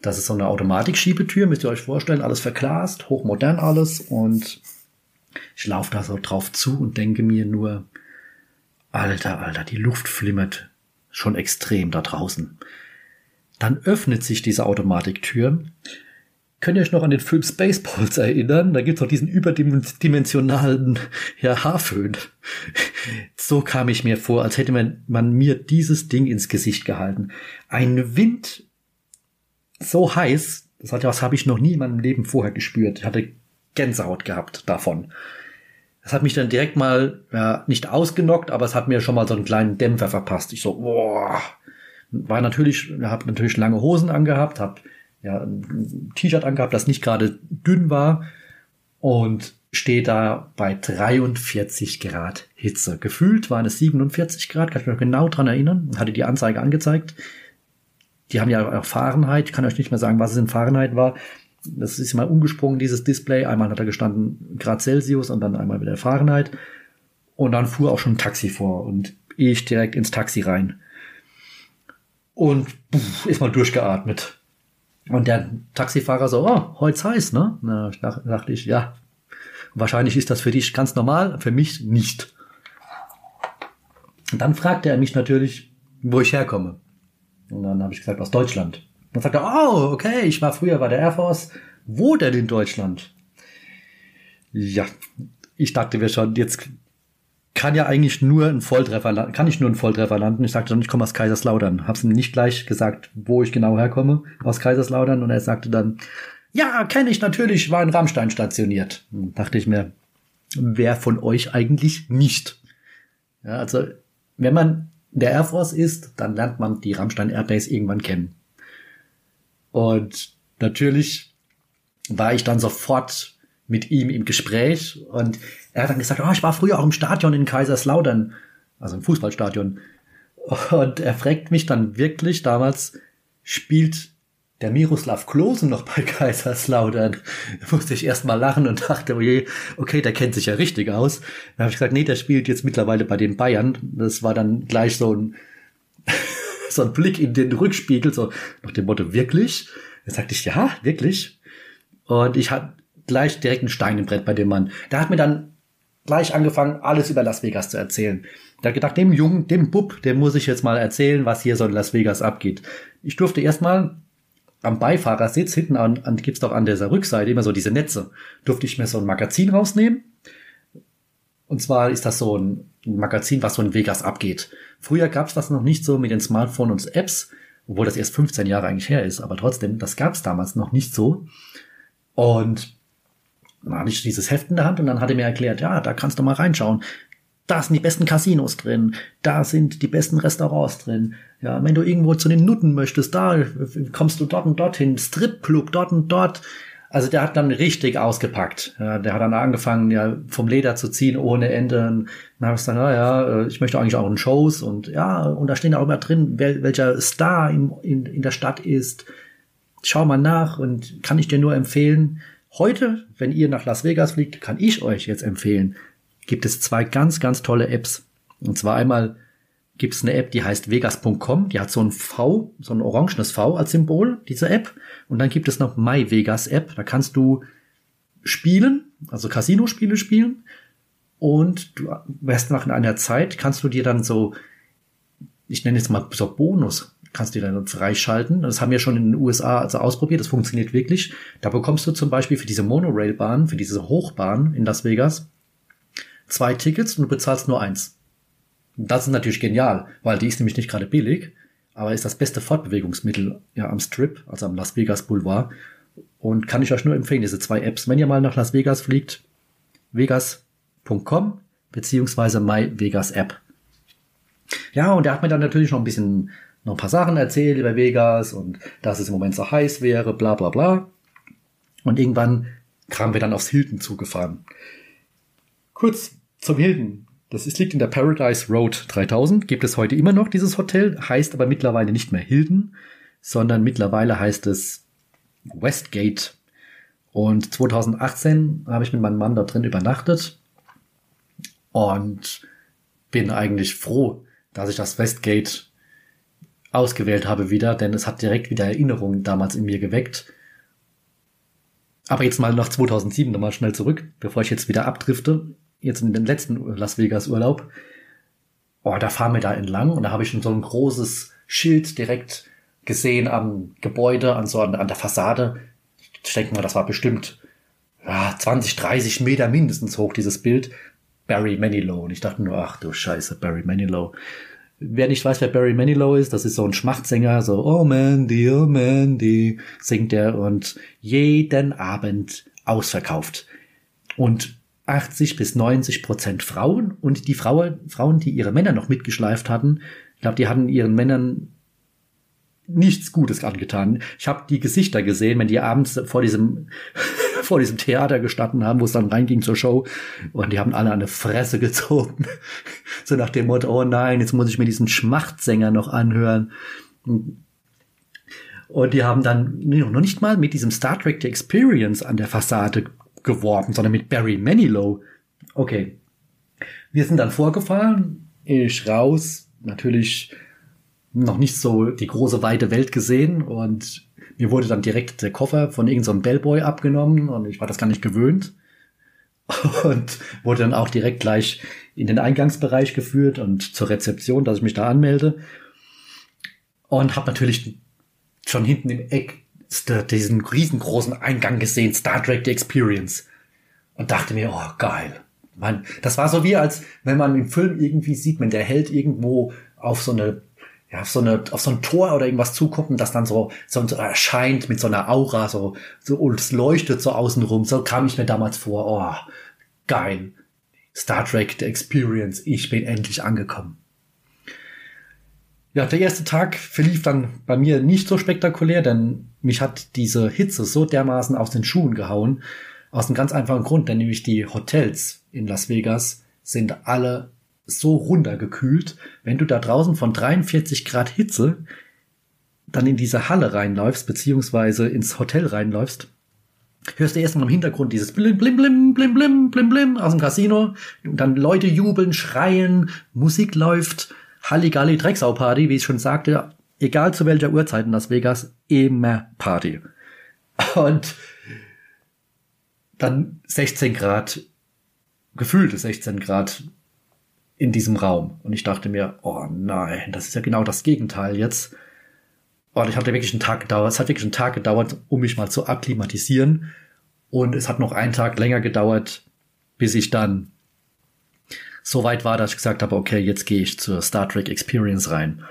das ist so eine Automatikschiebetür, müsst ihr euch vorstellen, alles verglast, hochmodern alles. Und ich laufe da so drauf zu und denke mir nur, Alter, Alter, die Luft flimmert schon extrem da draußen. Dann öffnet sich diese Automatiktür. Könnt ihr euch noch an den Film Spaceballs erinnern? Da gibt's noch diesen überdimensionalen ja, Haarföhn. So kam ich mir vor, als hätte man, man mir dieses Ding ins Gesicht gehalten. Ein Wind so heiß, das, hat, das habe ich noch nie in meinem Leben vorher gespürt. Ich hatte Gänsehaut gehabt davon. Das hat mich dann direkt mal, ja, nicht ausgenockt, aber es hat mir schon mal so einen kleinen Dämpfer verpasst. Ich so, boah. War natürlich, habe natürlich lange Hosen angehabt, habe ja, ein T-Shirt angehabt, das nicht gerade dünn war und stehe da bei 43 Grad Hitze. Gefühlt waren es 47 Grad, kann ich mich genau dran erinnern, hatte die Anzeige angezeigt. Die haben ja auch Fahrenheit, ich kann euch nicht mehr sagen, was es in Fahrenheit war, das ist mal umgesprungen, dieses Display. Einmal hat er gestanden Grad Celsius und dann einmal wieder Fahrenheit. Und dann fuhr auch schon ein Taxi vor und ich direkt ins Taxi rein. Und pff, ist mal durchgeatmet. Und der Taxifahrer so, oh, heute heiß, ne? Na, dachte ich, ja. Wahrscheinlich ist das für dich ganz normal, für mich nicht. Und dann fragte er mich natürlich, wo ich herkomme. Und dann habe ich gesagt, aus Deutschland. Dann sagt er, oh, okay, ich war früher bei der Air Force. Wo denn in Deutschland? Ja, ich dachte mir schon, jetzt kann ja eigentlich nur ein Volltreffer, kann ich nur ein Volltreffer landen. Ich sagte dann, ich komme aus Kaiserslautern. Hab's ihm nicht gleich gesagt, wo ich genau herkomme, aus Kaiserslautern. Und er sagte dann, ja, kenne ich natürlich, war in Rammstein stationiert. Dann dachte ich mir, wer von euch eigentlich nicht? Ja, also, wenn man der Air Force ist, dann lernt man die Rammstein Airbase irgendwann kennen. Und natürlich war ich dann sofort mit ihm im Gespräch und er hat dann gesagt, oh, ich war früher auch im Stadion in Kaiserslautern, also im Fußballstadion. Und er fragt mich dann wirklich damals, spielt der Miroslav Klose noch bei Kaiserslautern. Da musste ich erst mal lachen und dachte, okay, oh okay, der kennt sich ja richtig aus. Dann habe ich gesagt, nee, der spielt jetzt mittlerweile bei den Bayern. Das war dann gleich so ein, [laughs] so ein Blick in den Rückspiegel, so nach dem Motto, wirklich? Da sagte ich, ja, wirklich. Und ich hatte gleich direkt einen Stein im Brett bei dem Mann. Der hat mir dann gleich angefangen, alles über Las Vegas zu erzählen. Der hat gedacht, dem Jungen, dem Bub, dem muss ich jetzt mal erzählen, was hier so in Las Vegas abgeht. Ich durfte erstmal am Beifahrersitz hinten an, an gibt's doch an dieser Rückseite immer so diese Netze. Durfte ich mir so ein Magazin rausnehmen. Und zwar ist das so ein Magazin, was so in Vegas abgeht. Früher gab's das noch nicht so mit den Smartphones und Apps, obwohl das erst 15 Jahre eigentlich her ist, aber trotzdem, das gab's damals noch nicht so. Und dann hatte ich dieses Heft in der Hand und dann hat er mir erklärt, ja, da kannst du mal reinschauen. Da sind die besten Casinos drin, da sind die besten Restaurants drin. Ja, wenn du irgendwo zu den Nutten möchtest, da kommst du dort und dorthin, Stripclub dort und dort. Also der hat dann richtig ausgepackt. Ja, der hat dann angefangen, ja, vom Leder zu ziehen ohne Ende. Dann habe ich gesagt, na ja, ich möchte eigentlich auch in Shows und ja, und da stehen auch immer drin, wel, welcher Star in, in, in der Stadt ist. Schau mal nach und kann ich dir nur empfehlen, Heute, wenn ihr nach Las Vegas fliegt, kann ich euch jetzt empfehlen, gibt es zwei ganz, ganz tolle Apps. Und zwar einmal gibt es eine App, die heißt vegas.com, die hat so ein V, so ein orangenes V als Symbol, diese App. Und dann gibt es noch My Vegas App, da kannst du spielen, also Casino-Spiele spielen. Und du wirst nach einer Zeit, kannst du dir dann so, ich nenne jetzt mal so Bonus kannst du dann freischalten. Das haben wir schon in den USA also ausprobiert, das funktioniert wirklich. Da bekommst du zum Beispiel für diese Monorail-Bahn, für diese Hochbahn in Las Vegas, zwei Tickets und du bezahlst nur eins. Das ist natürlich genial, weil die ist nämlich nicht gerade billig, aber ist das beste Fortbewegungsmittel ja am Strip, also am Las Vegas Boulevard. Und kann ich euch nur empfehlen, diese zwei Apps. Wenn ihr mal nach Las Vegas fliegt, vegas.com beziehungsweise My Vegas App. Ja, und er hat mir dann natürlich noch ein bisschen noch ein paar Sachen erzählt über Vegas und dass es im Moment so heiß wäre, bla bla bla. Und irgendwann kamen wir dann aufs Hilton zugefahren. Kurz zum Hilton. Das ist, liegt in der Paradise Road 3000. Gibt es heute immer noch dieses Hotel, heißt aber mittlerweile nicht mehr Hilton, sondern mittlerweile heißt es Westgate. Und 2018 habe ich mit meinem Mann da drin übernachtet und bin eigentlich froh, dass ich das Westgate ausgewählt habe wieder, denn es hat direkt wieder Erinnerungen damals in mir geweckt. Aber jetzt mal nach 2007 nochmal schnell zurück, bevor ich jetzt wieder abdrifte, jetzt in den letzten Las Vegas Urlaub. Oh, da fahren wir da entlang und da habe ich schon so ein großes Schild direkt gesehen am Gebäude, an so an, an der Fassade. Ich denke mal, das war bestimmt ja, 20, 30 Meter mindestens hoch, dieses Bild. Barry Manilow. Und ich dachte nur, ach du Scheiße, Barry Manilow. Wer nicht weiß, wer Barry Manilow ist, das ist so ein Schmachtsänger, so Oh Mandy, oh Mandy, singt er und jeden Abend ausverkauft. Und 80 bis 90 Prozent Frauen und die Frauen, Frauen, die ihre Männer noch mitgeschleift hatten, ich glaube, die hatten ihren Männern nichts Gutes angetan. Ich habe die Gesichter gesehen, wenn die abends vor diesem [laughs] vor diesem Theater gestanden haben, wo es dann reinging zur Show und die haben alle der Fresse gezogen. [laughs] so nach dem Motto, oh nein, jetzt muss ich mir diesen Schmachtsänger noch anhören. Und die haben dann noch nicht mal mit diesem Star Trek The Experience an der Fassade geworben, sondern mit Barry Manilow. Okay. Wir sind dann vorgefahren, ich raus, natürlich noch nicht so die große weite Welt gesehen. Und mir wurde dann direkt der Koffer von irgendeinem so Bellboy abgenommen und ich war das gar nicht gewöhnt. [laughs] Und wurde dann auch direkt gleich in den Eingangsbereich geführt und zur Rezeption, dass ich mich da anmelde. Und habe natürlich schon hinten im Eck diesen riesengroßen Eingang gesehen, Star Trek The Experience und dachte mir, oh geil. Man, das war so wie als wenn man im Film irgendwie sieht, wenn der Held irgendwo auf so eine ja, auf so eine, auf so ein Tor oder irgendwas zukommt und das dann so, so, erscheint mit so einer Aura, so, so, und es leuchtet so außen rum. So kam ich mir damals vor, oh, geil. Star Trek, The Experience, ich bin endlich angekommen. Ja, der erste Tag verlief dann bei mir nicht so spektakulär, denn mich hat diese Hitze so dermaßen aus den Schuhen gehauen. Aus einem ganz einfachen Grund, denn nämlich die Hotels in Las Vegas sind alle so runtergekühlt, wenn du da draußen von 43 Grad Hitze dann in diese Halle reinläufst, beziehungsweise ins Hotel reinläufst, hörst du erstmal im Hintergrund dieses Blim, Blim, Blim, Blim, Blim, Blim, Blim aus dem Casino. Und dann Leute jubeln, schreien, Musik läuft, Halligalli, Drecksau-Party, wie ich schon sagte, egal zu welcher Uhrzeit in Las Vegas, immer Party. Und dann 16 Grad, gefühlte 16 Grad in diesem Raum. Und ich dachte mir, oh nein, das ist ja genau das Gegenteil jetzt. Und ich hatte wirklich einen Tag gedauert. Es hat wirklich einen Tag gedauert, um mich mal zu akklimatisieren. Und es hat noch einen Tag länger gedauert, bis ich dann so weit war, dass ich gesagt habe, okay, jetzt gehe ich zur Star Trek Experience rein.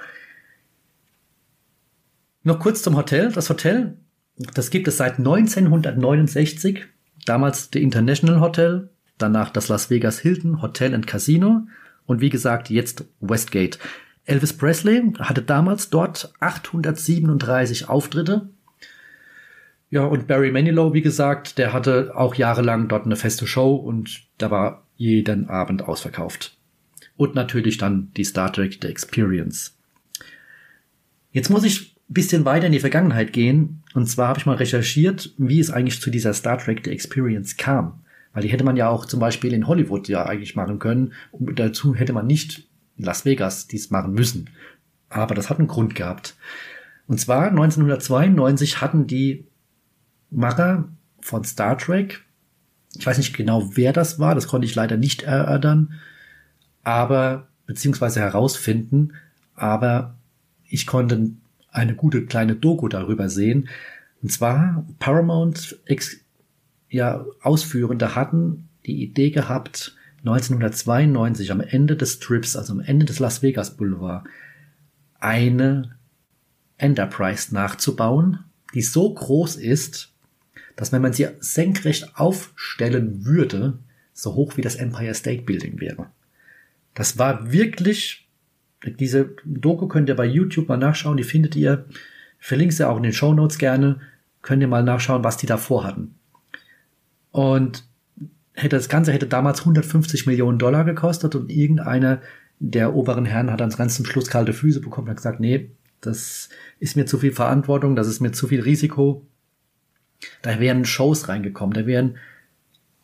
Noch kurz zum Hotel. Das Hotel, das gibt es seit 1969. Damals der International Hotel, danach das Las Vegas Hilton Hotel and Casino und wie gesagt jetzt Westgate. Elvis Presley hatte damals dort 837 Auftritte. Ja, und Barry Manilow, wie gesagt, der hatte auch jahrelang dort eine feste Show und da war jeden Abend ausverkauft. Und natürlich dann die Star Trek The Experience. Jetzt muss ich ein bisschen weiter in die Vergangenheit gehen. Und zwar habe ich mal recherchiert, wie es eigentlich zu dieser Star Trek The Experience kam. Weil die hätte man ja auch zum Beispiel in Hollywood ja eigentlich machen können. Und dazu hätte man nicht in Las Vegas dies machen müssen. Aber das hat einen Grund gehabt. Und zwar 1992 hatten die Macher von Star Trek, ich weiß nicht genau, wer das war, das konnte ich leider nicht erörtern, aber, beziehungsweise herausfinden, aber ich konnte eine gute kleine Doku darüber sehen. Und zwar Paramount ja, Ausführende hatten die Idee gehabt, 1992 am Ende des Trips, also am Ende des Las Vegas Boulevard, eine Enterprise nachzubauen, die so groß ist, dass wenn man sie senkrecht aufstellen würde, so hoch wie das Empire State Building wäre. Das war wirklich, diese Doku könnt ihr bei YouTube mal nachschauen, die findet ihr, verlinke sie auch in den Show Notes gerne, könnt ihr mal nachschauen, was die davor hatten. Und hätte das Ganze hätte damals 150 Millionen Dollar gekostet und irgendeiner der oberen Herren hat dann ganz zum Schluss kalte Füße bekommen und hat gesagt, nee, das ist mir zu viel Verantwortung, das ist mir zu viel Risiko. Da wären Shows reingekommen, da wären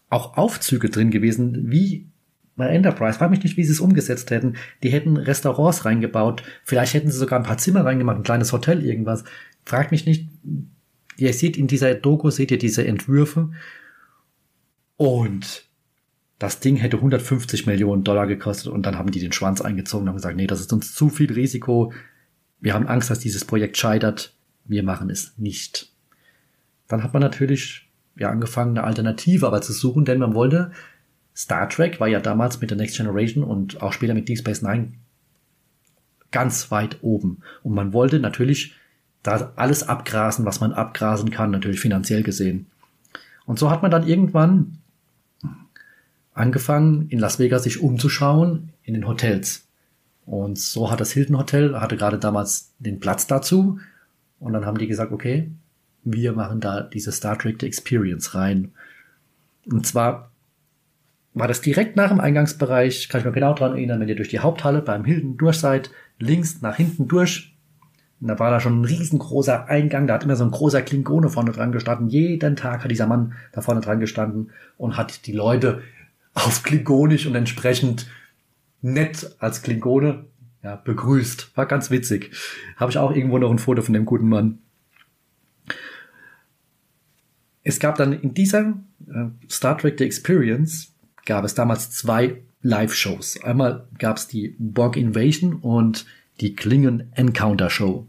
auch Aufzüge drin gewesen, wie bei Enterprise. Frag mich nicht, wie sie es umgesetzt hätten. Die hätten Restaurants reingebaut. Vielleicht hätten sie sogar ein paar Zimmer reingemacht, ein kleines Hotel, irgendwas. Frag mich nicht. Ihr seht in dieser Doku, seht ihr diese Entwürfe. Und das Ding hätte 150 Millionen Dollar gekostet und dann haben die den Schwanz eingezogen und haben gesagt, nee, das ist uns zu viel Risiko. Wir haben Angst, dass dieses Projekt scheitert. Wir machen es nicht. Dann hat man natürlich ja angefangen, eine Alternative aber zu suchen, denn man wollte Star Trek war ja damals mit der Next Generation und auch später mit Deep Space Nine ganz weit oben. Und man wollte natürlich da alles abgrasen, was man abgrasen kann, natürlich finanziell gesehen. Und so hat man dann irgendwann angefangen, in Las Vegas sich umzuschauen in den Hotels. Und so hat das Hilton Hotel, hatte gerade damals den Platz dazu. Und dann haben die gesagt, okay, wir machen da diese Star Trek The Experience rein. Und zwar war das direkt nach dem Eingangsbereich, kann ich mir genau dran erinnern, wenn ihr durch die Haupthalle beim Hilton durch seid, links nach hinten durch. Und da war da schon ein riesengroßer Eingang, da hat immer so ein großer Klingone vorne dran gestanden. Jeden Tag hat dieser Mann da vorne dran gestanden und hat die Leute auf Klingonisch und entsprechend nett als Klingone ja, begrüßt. War ganz witzig. Habe ich auch irgendwo noch ein Foto von dem guten Mann. Es gab dann in dieser äh, Star Trek The Experience gab es damals zwei Live-Shows. Einmal gab es die Borg Invasion und die Klingon Encounter Show.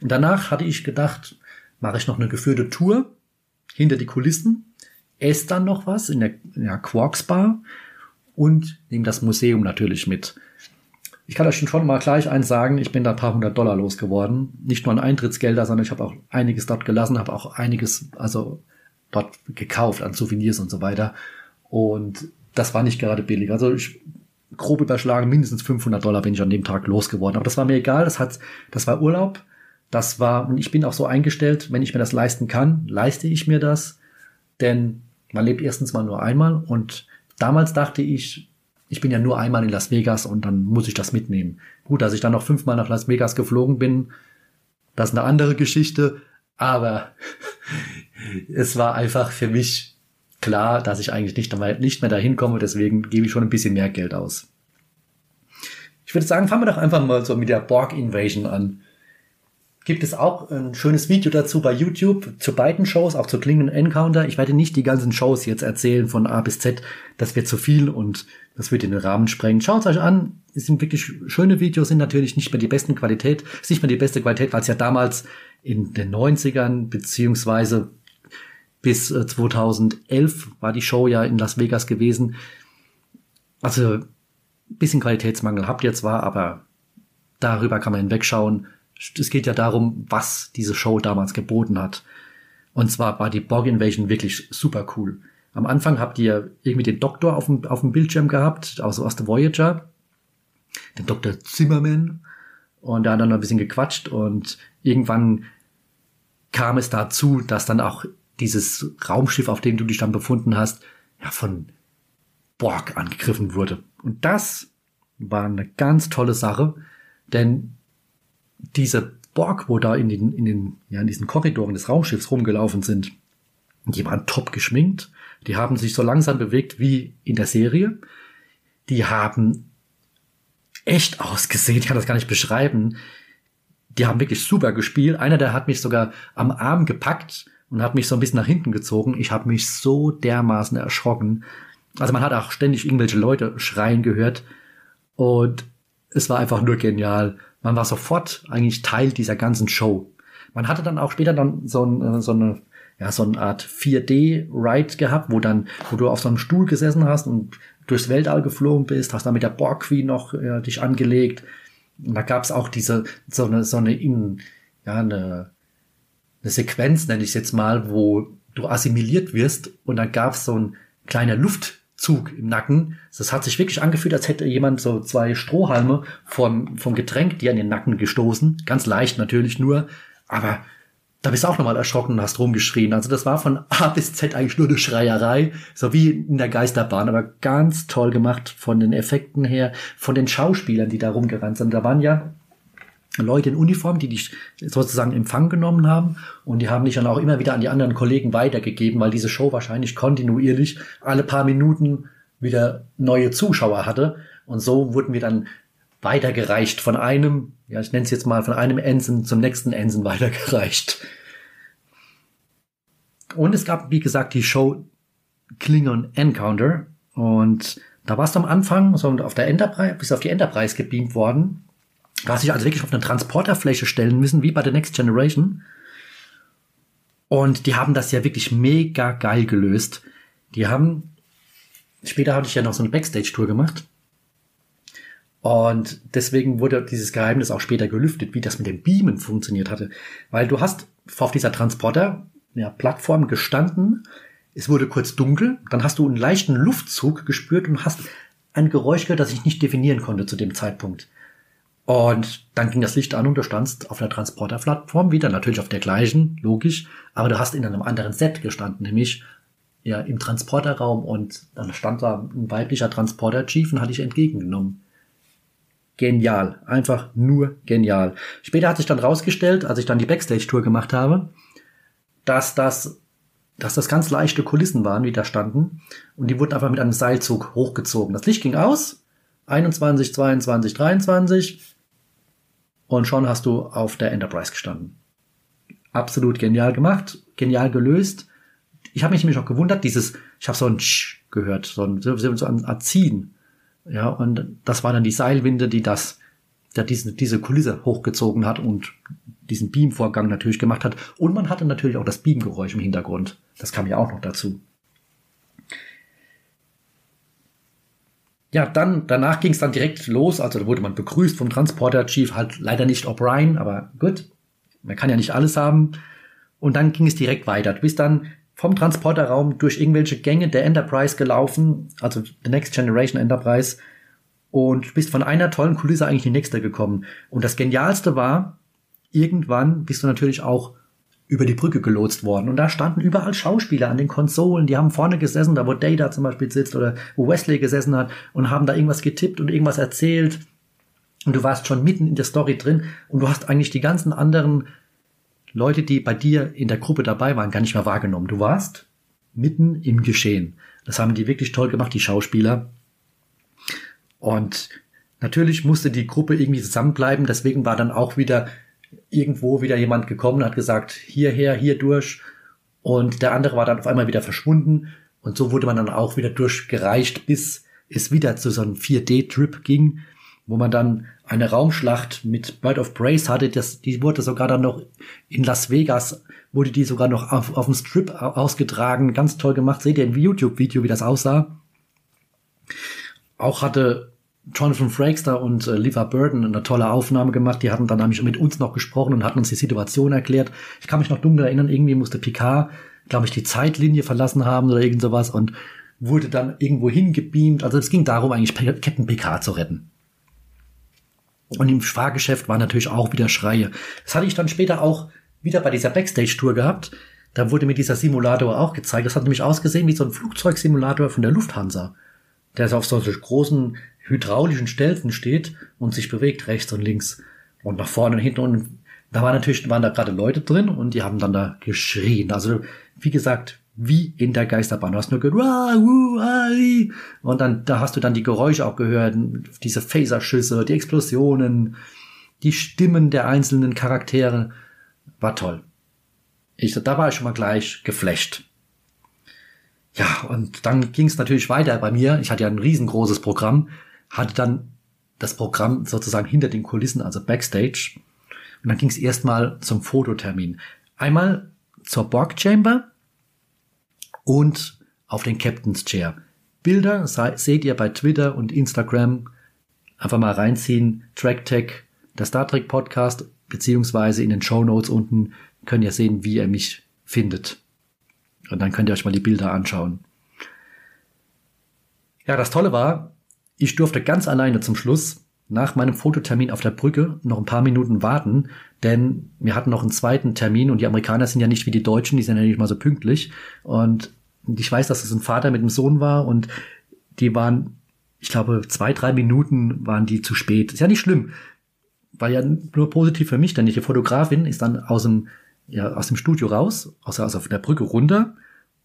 Und danach hatte ich gedacht, mache ich noch eine geführte Tour hinter die Kulissen esse dann noch was in der, in der Quarks Bar und nehme das Museum natürlich mit. Ich kann euch schon mal gleich eins sagen, ich bin da ein paar hundert Dollar losgeworden. Nicht nur an Eintrittsgelder, sondern ich habe auch einiges dort gelassen, habe auch einiges also dort gekauft an Souvenirs und so weiter. Und das war nicht gerade billig. Also ich grob überschlagen, mindestens 500 Dollar bin ich an dem Tag losgeworden. Aber das war mir egal, das hat, das war Urlaub. Das war, und ich bin auch so eingestellt, wenn ich mir das leisten kann, leiste ich mir das. Denn man lebt erstens mal nur einmal und damals dachte ich, ich bin ja nur einmal in Las Vegas und dann muss ich das mitnehmen. Gut, dass ich dann noch fünfmal nach Las Vegas geflogen bin, Das ist eine andere Geschichte, aber es war einfach für mich klar, dass ich eigentlich nicht, nicht mehr dahin komme, deswegen gebe ich schon ein bisschen mehr Geld aus. Ich würde sagen, fangen wir doch einfach mal so mit der Borg Invasion an gibt es auch ein schönes Video dazu bei YouTube zu beiden Shows, auch zu Klingon Encounter. Ich werde nicht die ganzen Shows jetzt erzählen von A bis Z. Das wird zu viel und das wird in den Rahmen sprengen. Schaut es euch an. Es sind wirklich schöne Videos, sind natürlich nicht mehr die besten Qualität. Ist nicht mehr die beste Qualität, weil es ja damals in den 90ern beziehungsweise bis 2011 äh, war die Show ja in Las Vegas gewesen. Also bisschen Qualitätsmangel habt ihr zwar, aber darüber kann man hinwegschauen es geht ja darum, was diese Show damals geboten hat. Und zwar war die Borg Invasion wirklich super cool. Am Anfang habt ihr irgendwie den Doktor auf dem, auf dem Bildschirm gehabt, also aus der Voyager, den Dr. Zimmerman, und der hat dann ein bisschen gequatscht und irgendwann kam es dazu, dass dann auch dieses Raumschiff, auf dem du dich dann befunden hast, ja, von Borg angegriffen wurde. Und das war eine ganz tolle Sache, denn diese Borg, wo da in den, in den, ja, in diesen Korridoren des Raumschiffs rumgelaufen sind, die waren top geschminkt. Die haben sich so langsam bewegt wie in der Serie. Die haben echt ausgesehen. Ich kann das gar nicht beschreiben. Die haben wirklich super gespielt. Einer, der hat mich sogar am Arm gepackt und hat mich so ein bisschen nach hinten gezogen. Ich habe mich so dermaßen erschrocken. Also man hat auch ständig irgendwelche Leute schreien gehört. Und es war einfach nur genial. Man war sofort eigentlich Teil dieser ganzen Show. Man hatte dann auch später dann so, ein, äh, so eine ja, so eine Art 4D-Ride gehabt, wo dann, wo du auf so einem Stuhl gesessen hast und durchs Weltall geflogen bist, hast dann mit der Borg Queen noch äh, dich angelegt. Und da gab es auch diese, so eine, so eine, in, ja, eine, eine Sequenz, nenne ich es jetzt mal, wo du assimiliert wirst und dann gab es so ein kleiner Luft, Zug im Nacken. Das hat sich wirklich angefühlt, als hätte jemand so zwei Strohhalme vom, vom Getränk dir in den Nacken gestoßen. Ganz leicht natürlich nur, aber da bist du auch nochmal erschrocken und hast rumgeschrien. Also das war von A bis Z eigentlich nur eine Schreierei, so wie in der Geisterbahn, aber ganz toll gemacht von den Effekten her, von den Schauspielern, die da rumgerannt sind. Da waren ja Leute in Uniform, die dich sozusagen Empfang genommen haben. Und die haben dich dann auch immer wieder an die anderen Kollegen weitergegeben, weil diese Show wahrscheinlich kontinuierlich alle paar Minuten wieder neue Zuschauer hatte. Und so wurden wir dann weitergereicht von einem, ja, ich nenne es jetzt mal von einem Ensen zum nächsten Ensen [laughs] weitergereicht. Und es gab, wie gesagt, die Show Klingon Encounter. Und da warst du am Anfang so auf der Enterprise, bist auf die Enterprise gebeamt worden Du hast dich also wirklich auf eine Transporterfläche stellen müssen, wie bei The Next Generation. Und die haben das ja wirklich mega geil gelöst. Die haben, später hatte ich ja noch so eine Backstage-Tour gemacht. Und deswegen wurde dieses Geheimnis auch später gelüftet, wie das mit dem Beamen funktioniert hatte. Weil du hast auf dieser Transporter-Plattform ja, gestanden, es wurde kurz dunkel, dann hast du einen leichten Luftzug gespürt und hast ein Geräusch gehört, das ich nicht definieren konnte zu dem Zeitpunkt. Und dann ging das Licht an und du standst auf einer Transporterplattform wieder, natürlich auf der gleichen, logisch, aber du hast in einem anderen Set gestanden, nämlich ja im Transporterraum und dann stand da ein weiblicher Transporter-Chief und hat dich entgegengenommen. Genial, einfach nur genial. Später hat sich dann rausgestellt, als ich dann die Backstage-Tour gemacht habe, dass das, dass das ganz leichte Kulissen waren, die da standen, und die wurden einfach mit einem Seilzug hochgezogen. Das Licht ging aus, 21, 22, 23, und schon hast du auf der Enterprise gestanden. Absolut genial gemacht, genial gelöst. Ich habe mich nämlich auch gewundert, dieses, ich habe so ein Tsch gehört, so ein, so Erziehen. Ja, und das war dann die Seilwinde, die das, der diese, diese Kulisse hochgezogen hat und diesen Beam-Vorgang natürlich gemacht hat. Und man hatte natürlich auch das Beam-Geräusch im Hintergrund. Das kam ja auch noch dazu. Ja, dann, danach ging es dann direkt los. Also da wurde man begrüßt vom Transporter-Chief, halt leider nicht O'Brien, aber gut, man kann ja nicht alles haben. Und dann ging es direkt weiter. Du bist dann vom Transporterraum durch irgendwelche Gänge der Enterprise gelaufen, also The Next Generation Enterprise, und bist von einer tollen Kulisse eigentlich in die nächste gekommen. Und das Genialste war, irgendwann bist du natürlich auch über die Brücke gelotst worden. Und da standen überall Schauspieler an den Konsolen, die haben vorne gesessen, da wo Data zum Beispiel sitzt oder wo Wesley gesessen hat und haben da irgendwas getippt und irgendwas erzählt. Und du warst schon mitten in der Story drin und du hast eigentlich die ganzen anderen Leute, die bei dir in der Gruppe dabei waren, gar nicht mehr wahrgenommen. Du warst mitten im Geschehen. Das haben die wirklich toll gemacht, die Schauspieler. Und natürlich musste die Gruppe irgendwie zusammenbleiben. Deswegen war dann auch wieder irgendwo wieder jemand gekommen hat gesagt, hierher, hier durch. Und der andere war dann auf einmal wieder verschwunden. Und so wurde man dann auch wieder durchgereicht, bis es wieder zu so einem 4D-Trip ging, wo man dann eine Raumschlacht mit Bird of Praise hatte. Das, die wurde sogar dann noch in Las Vegas, wurde die sogar noch auf, auf dem Strip ausgetragen. Ganz toll gemacht. Seht ihr im YouTube-Video, wie das aussah. Auch hatte Jonathan Frakes und äh, Liva Burden eine tolle Aufnahme gemacht. Die hatten dann nämlich mit uns noch gesprochen und hatten uns die Situation erklärt. Ich kann mich noch dunkel erinnern, irgendwie musste Picard, glaube ich, die Zeitlinie verlassen haben oder irgend sowas und wurde dann irgendwo hingebeamt. Also es ging darum, eigentlich Captain Picard zu retten. Und im Fahrgeschäft war natürlich auch wieder Schreie. Das hatte ich dann später auch wieder bei dieser Backstage-Tour gehabt. Da wurde mir dieser Simulator auch gezeigt. Das hat nämlich ausgesehen wie so ein Flugzeugsimulator von der Lufthansa. Der ist auf solchen großen hydraulischen Stelzen steht und sich bewegt rechts und links und nach vorne und hinten und da waren natürlich, waren da gerade Leute drin und die haben dann da geschrien. Also, wie gesagt, wie in der Geisterbahn. Du hast nur gehört, und dann, da hast du dann die Geräusche auch gehört, diese Phaserschüsse, die Explosionen, die Stimmen der einzelnen Charaktere. War toll. Ich, da war ich schon mal gleich geflasht. Ja, und dann ging es natürlich weiter bei mir. Ich hatte ja ein riesengroßes Programm hatte dann das Programm sozusagen hinter den Kulissen, also Backstage. Und dann ging es erstmal zum Fototermin. Einmal zur Borg Chamber und auf den Captain's Chair. Bilder seht ihr bei Twitter und Instagram. Einfach mal reinziehen. TrackTech, der Star Trek Podcast, beziehungsweise in den Show Notes unten könnt ihr sehen, wie ihr mich findet. Und dann könnt ihr euch mal die Bilder anschauen. Ja, das Tolle war, ich durfte ganz alleine zum Schluss nach meinem Fototermin auf der Brücke noch ein paar Minuten warten, denn wir hatten noch einen zweiten Termin und die Amerikaner sind ja nicht wie die Deutschen, die sind ja nicht mal so pünktlich. Und ich weiß, dass es ein Vater mit einem Sohn war und die waren, ich glaube, zwei, drei Minuten waren die zu spät. Ist ja nicht schlimm. War ja nur positiv für mich, denn die Fotografin ist dann aus dem, ja, aus dem Studio raus, also, auf der Brücke runter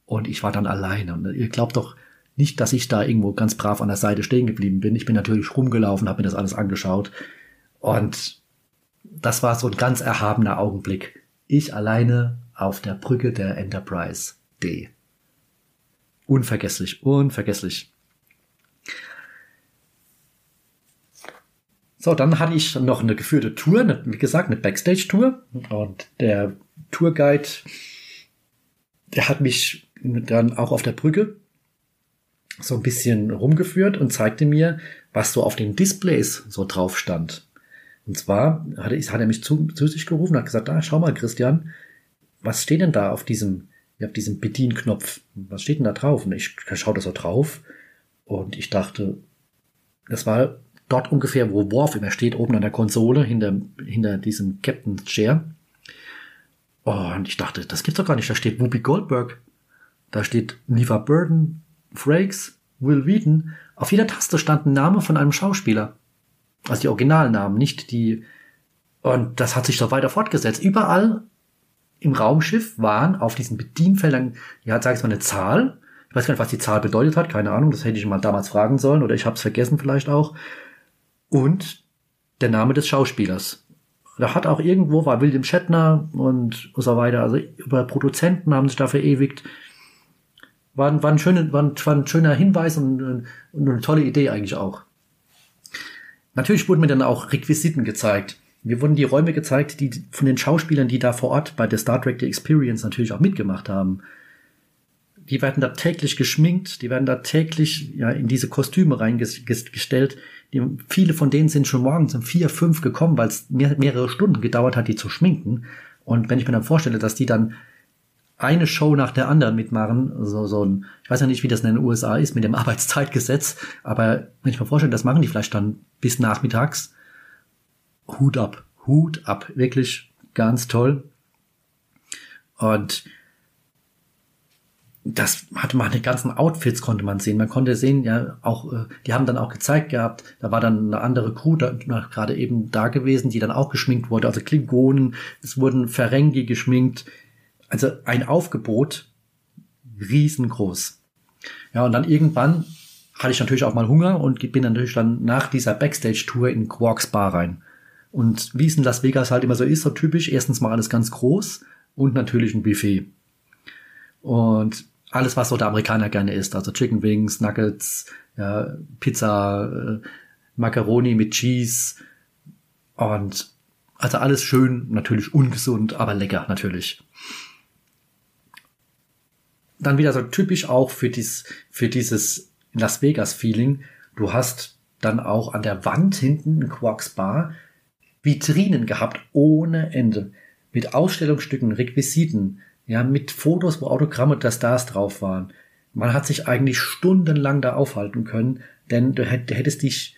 und ich war dann alleine. Und ihr glaubt doch, nicht, dass ich da irgendwo ganz brav an der Seite stehen geblieben bin. Ich bin natürlich rumgelaufen, habe mir das alles angeschaut. Und das war so ein ganz erhabener Augenblick. Ich alleine auf der Brücke der Enterprise D. Unvergesslich, unvergesslich. So, dann hatte ich noch eine geführte Tour, eine, wie gesagt, eine Backstage-Tour. Und der Tourguide, der hat mich dann auch auf der Brücke so ein bisschen rumgeführt und zeigte mir, was so auf den Displays so drauf stand. Und zwar hat er, hat er mich zu, zu sich gerufen und hat gesagt, da, schau mal, Christian, was steht denn da auf diesem, auf diesem Bedienknopf? Was steht denn da drauf? Und ich schaue da so drauf und ich dachte, das war dort ungefähr, wo Worf immer steht, oben an der Konsole, hinter, hinter diesem Captain Chair. Und ich dachte, das gibt's doch gar nicht. Da steht Whoopi Goldberg. Da steht Neva Burden, Frakes, Will Wheaton, auf jeder Taste stand ein Name von einem Schauspieler. Also die Originalnamen, nicht die. Und das hat sich doch weiter fortgesetzt. Überall im Raumschiff waren auf diesen Bedienfeldern, ja, sag ich mal, eine Zahl. Ich weiß gar nicht, was die Zahl bedeutet hat, keine Ahnung, das hätte ich mal damals fragen sollen oder ich habe es vergessen vielleicht auch. Und der Name des Schauspielers. Da hat auch irgendwo war William Shatner und so weiter. Also über Produzenten haben sich da verewigt. War, war, ein, schöner, war, ein, war ein schöner Hinweis und, und eine tolle Idee eigentlich auch. Natürlich wurden mir dann auch Requisiten gezeigt. Mir wurden die Räume gezeigt, die von den Schauspielern, die da vor Ort bei der Star Trek The Experience natürlich auch mitgemacht haben. Die werden da täglich geschminkt, die werden da täglich ja, in diese Kostüme reingestellt. Die, viele von denen sind schon morgens um vier, fünf gekommen, weil es mehr, mehrere Stunden gedauert hat, die zu schminken. Und wenn ich mir dann vorstelle, dass die dann eine Show nach der anderen mitmachen. So, so ein, ich weiß ja nicht, wie das in den USA ist mit dem [laughs] Arbeitszeitgesetz, aber wenn ich mir vorstelle, das machen die vielleicht dann bis nachmittags. Hut ab, Hut ab, wirklich ganz toll. Und das hatte man die ganzen Outfits konnte man sehen. Man konnte sehen, ja, auch, äh, die haben dann auch gezeigt gehabt, da war dann eine andere Crew da, gerade eben da gewesen, die dann auch geschminkt wurde. Also Klingonen, es wurden Ferengi geschminkt. Also ein Aufgebot, riesengroß. Ja, und dann irgendwann hatte ich natürlich auch mal Hunger und bin natürlich dann nach dieser Backstage-Tour in Quarks Bar rein. Und wie es in Las Vegas halt immer so ist, so typisch, erstens mal alles ganz groß und natürlich ein Buffet. Und alles, was so der Amerikaner gerne isst, also Chicken Wings, Nuggets, ja, Pizza, äh, Macaroni mit Cheese und also alles schön, natürlich ungesund, aber lecker natürlich. Dann wieder so typisch auch für, dies, für dieses Las Vegas Feeling. Du hast dann auch an der Wand hinten in Quarks Bar Vitrinen gehabt ohne Ende mit Ausstellungsstücken, Requisiten, ja, mit Fotos, wo Autogramme der Stars drauf waren. Man hat sich eigentlich stundenlang da aufhalten können, denn du hättest dich,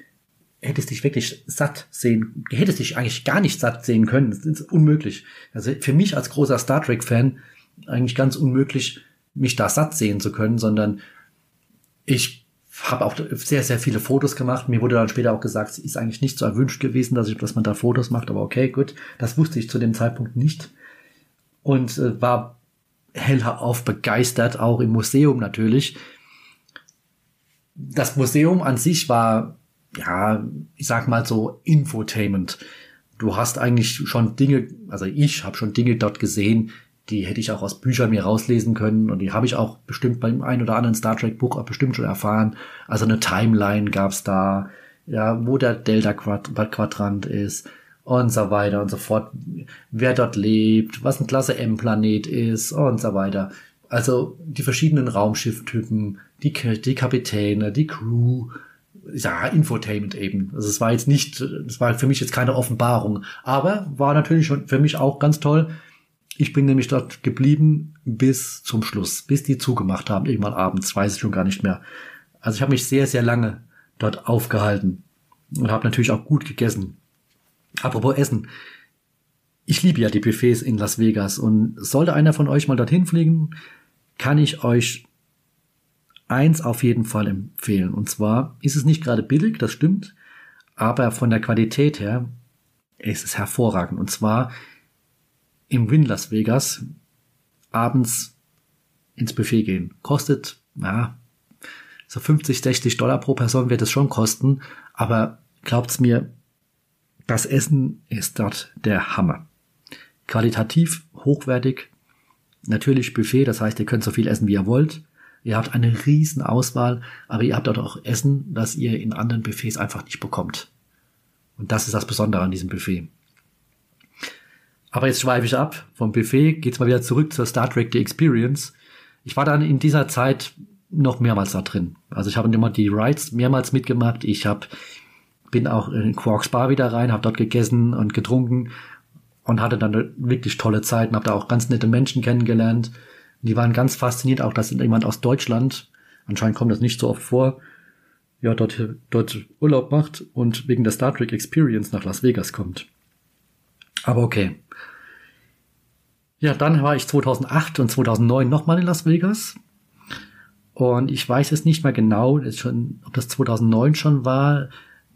hättest dich wirklich satt sehen, hättest dich eigentlich gar nicht satt sehen können. Das ist unmöglich. Also für mich als großer Star Trek Fan eigentlich ganz unmöglich, mich da satt sehen zu können, sondern ich habe auch sehr, sehr viele Fotos gemacht. Mir wurde dann später auch gesagt, es ist eigentlich nicht so erwünscht gewesen, dass, ich, dass man da Fotos macht, aber okay, gut. Das wusste ich zu dem Zeitpunkt nicht. Und äh, war hellauf begeistert, auch im Museum natürlich. Das Museum an sich war, ja, ich sag mal so Infotainment. Du hast eigentlich schon Dinge, also ich habe schon Dinge dort gesehen, die hätte ich auch aus Büchern mir rauslesen können und die habe ich auch bestimmt beim ein oder anderen Star Trek Buch auch bestimmt schon erfahren. Also eine Timeline gab's da, ja, wo der Delta Quadrant ist und so weiter und so fort, wer dort lebt, was ein Klasse M Planet ist und so weiter. Also die verschiedenen Raumschifftypen, die, die Kapitäne, die Crew, ja, Infotainment eben. Also es war jetzt nicht, es war für mich jetzt keine Offenbarung, aber war natürlich schon für mich auch ganz toll, ich bin nämlich dort geblieben bis zum Schluss, bis die zugemacht haben, irgendwann abends, weiß ich schon gar nicht mehr. Also ich habe mich sehr, sehr lange dort aufgehalten und habe natürlich auch gut gegessen. Apropos Essen. Ich liebe ja die Buffets in Las Vegas und sollte einer von euch mal dorthin fliegen, kann ich euch eins auf jeden Fall empfehlen. Und zwar ist es nicht gerade billig, das stimmt, aber von der Qualität her ist es hervorragend. Und zwar im Win Las Vegas abends ins Buffet gehen. Kostet, ja, so 50, 60 Dollar pro Person wird es schon kosten, aber glaubt's mir, das Essen ist dort der Hammer. Qualitativ hochwertig, natürlich Buffet, das heißt, ihr könnt so viel essen, wie ihr wollt. Ihr habt eine riesen Auswahl, aber ihr habt dort auch Essen, das ihr in anderen Buffets einfach nicht bekommt. Und das ist das Besondere an diesem Buffet. Aber jetzt schweife ich ab vom Buffet, geht's mal wieder zurück zur Star Trek The Experience. Ich war dann in dieser Zeit noch mehrmals da drin. Also ich habe immer die Rides mehrmals mitgemacht. Ich hab, bin auch in Quarks Bar wieder rein, habe dort gegessen und getrunken und hatte dann wirklich tolle Zeiten, habe da auch ganz nette Menschen kennengelernt. Die waren ganz fasziniert, auch dass jemand aus Deutschland, anscheinend kommt das nicht so oft vor, ja, dort, dort Urlaub macht und wegen der Star Trek Experience nach Las Vegas kommt. Aber okay. Ja, dann war ich 2008 und 2009 nochmal in Las Vegas. Und ich weiß es nicht mehr genau, ob das 2009 schon war,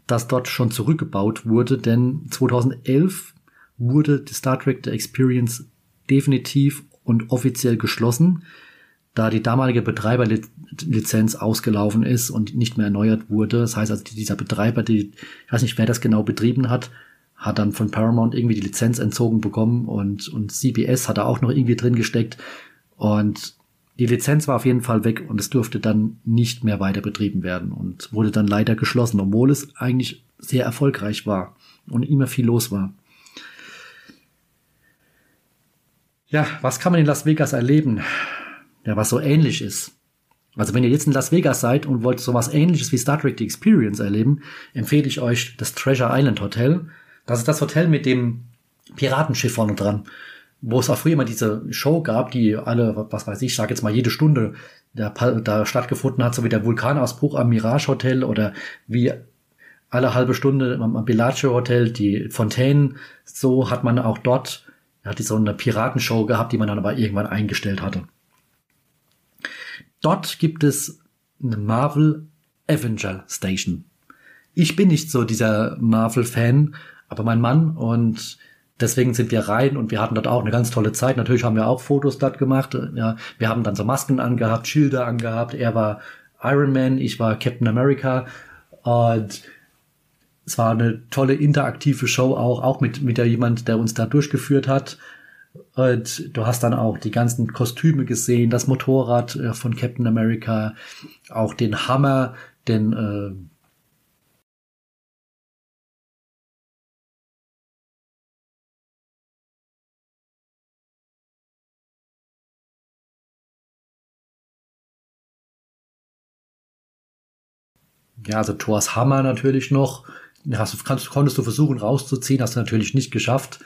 dass dort schon zurückgebaut wurde, denn 2011 wurde die Star Trek The Experience definitiv und offiziell geschlossen, da die damalige Betreiberlizenz ausgelaufen ist und nicht mehr erneuert wurde. Das heißt also, dieser Betreiber, die, ich weiß nicht, wer das genau betrieben hat, hat dann von Paramount irgendwie die Lizenz entzogen bekommen und, und CBS hat da auch noch irgendwie drin gesteckt. Und die Lizenz war auf jeden Fall weg und es durfte dann nicht mehr weiter betrieben werden und wurde dann leider geschlossen, obwohl es eigentlich sehr erfolgreich war und immer viel los war. Ja, was kann man in Las Vegas erleben? Ja, was so ähnlich ist. Also wenn ihr jetzt in Las Vegas seid und wollt sowas ähnliches wie Star Trek The Experience erleben, empfehle ich euch das Treasure Island Hotel. Das ist das Hotel mit dem Piratenschiff vorne dran, wo es auch früher immer diese Show gab, die alle, was weiß ich, sag jetzt mal jede Stunde da, da stattgefunden hat, so wie der Vulkanausbruch am Mirage Hotel oder wie alle halbe Stunde am Bellagio Hotel die Fontänen. So hat man auch dort, hat die so eine Piratenshow gehabt, die man dann aber irgendwann eingestellt hatte. dort gibt es eine Marvel Avenger Station. Ich bin nicht so dieser Marvel-Fan, aber mein Mann und deswegen sind wir rein und wir hatten dort auch eine ganz tolle Zeit. Natürlich haben wir auch Fotos dort gemacht. Ja, wir haben dann so Masken angehabt, Schilder angehabt. Er war Iron Man, ich war Captain America und es war eine tolle interaktive Show auch, auch mit, mit der jemand, der uns da durchgeführt hat. Und du hast dann auch die ganzen Kostüme gesehen, das Motorrad äh, von Captain America, auch den Hammer, den äh, ja, also Thors Hammer natürlich noch. Hast, kannst, konntest du versuchen rauszuziehen, hast du natürlich nicht geschafft.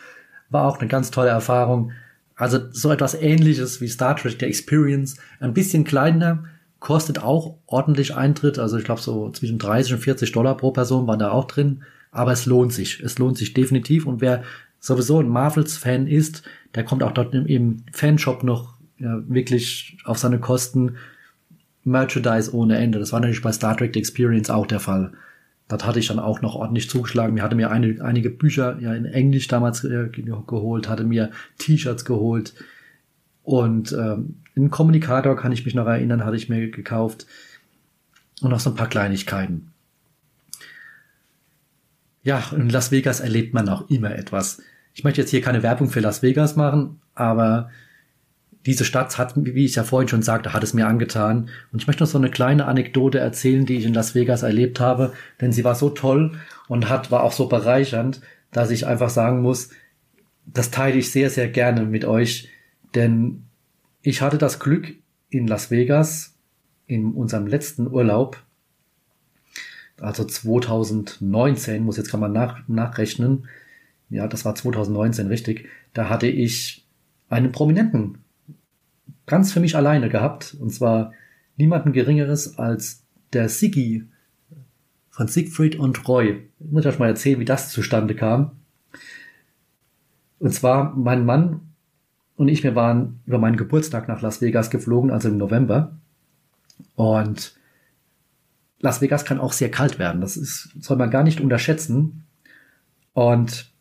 War auch eine ganz tolle Erfahrung. Also so etwas ähnliches wie Star Trek, der Experience. Ein bisschen kleiner, kostet auch ordentlich Eintritt. Also ich glaube so zwischen 30 und 40 Dollar pro Person waren da auch drin. Aber es lohnt sich. Es lohnt sich definitiv. Und wer sowieso ein Marvels-Fan ist, der kommt auch dort im, im Fanshop noch ja, wirklich auf seine Kosten. Merchandise ohne Ende. Das war natürlich bei Star Trek The Experience auch der Fall. Das hatte ich dann auch noch ordentlich zugeschlagen. Mir hatte mir eine, einige Bücher ja in Englisch damals äh, geholt, hatte mir T-Shirts geholt und ähm, einen Kommunikator kann ich mich noch erinnern, hatte ich mir gekauft und noch so ein paar Kleinigkeiten. Ja, in Las Vegas erlebt man auch immer etwas. Ich möchte jetzt hier keine Werbung für Las Vegas machen, aber diese Stadt hat, wie ich ja vorhin schon sagte, hat es mir angetan. Und ich möchte noch so eine kleine Anekdote erzählen, die ich in Las Vegas erlebt habe, denn sie war so toll und hat, war auch so bereichernd, dass ich einfach sagen muss, das teile ich sehr, sehr gerne mit euch, denn ich hatte das Glück in Las Vegas in unserem letzten Urlaub, also 2019, muss jetzt kann man nach, nachrechnen, ja, das war 2019 richtig, da hatte ich einen Prominenten ganz für mich alleine gehabt. Und zwar niemanden Geringeres als der Siggi von Siegfried und Roy. Ich muss euch mal erzählen, wie das zustande kam. Und zwar mein Mann und ich, wir waren über meinen Geburtstag nach Las Vegas geflogen, also im November. Und Las Vegas kann auch sehr kalt werden. Das ist, soll man gar nicht unterschätzen. Und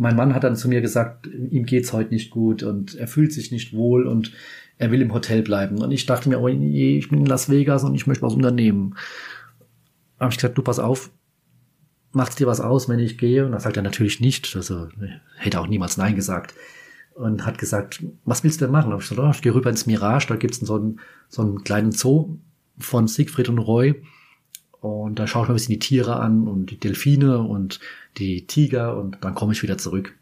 mein Mann hat dann zu mir gesagt, ihm geht's heute nicht gut und er fühlt sich nicht wohl und er will im Hotel bleiben. Und ich dachte mir, oh je, ich bin in Las Vegas und ich möchte was unternehmen. Habe ich gesagt, du pass auf, macht's dir was aus, wenn ich gehe? Und dann sagt er natürlich nicht. Also hätte auch niemals Nein gesagt. Und hat gesagt, was willst du denn machen? Hab ich gesagt, oh, ich gehe rüber ins Mirage, da gibt's so einen, so einen kleinen Zoo von Siegfried und Roy. Und da schaue ich mir ein bisschen die Tiere an und die Delfine und die Tiger und dann komme ich wieder zurück.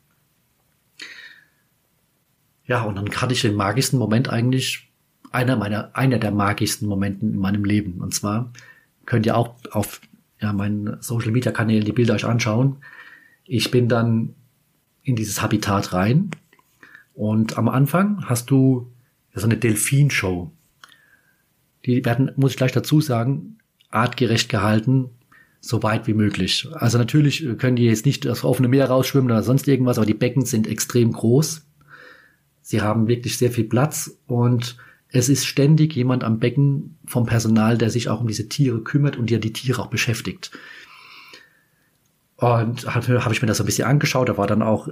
Ja, und dann hatte ich den magischsten Moment eigentlich, einer meiner, einer der magischsten Momenten in meinem Leben. Und zwar könnt ihr auch auf ja, meinen Social Media Kanälen die Bilder euch anschauen. Ich bin dann in dieses Habitat rein und am Anfang hast du so eine Delfinshow. Die werden, muss ich gleich dazu sagen, artgerecht gehalten, so weit wie möglich. Also natürlich können die jetzt nicht das offene Meer rausschwimmen oder sonst irgendwas, aber die Becken sind extrem groß. Sie haben wirklich sehr viel Platz und es ist ständig jemand am Becken vom Personal, der sich auch um diese Tiere kümmert und der die Tiere auch beschäftigt. Und habe hab ich mir das so ein bisschen angeschaut. Da war dann auch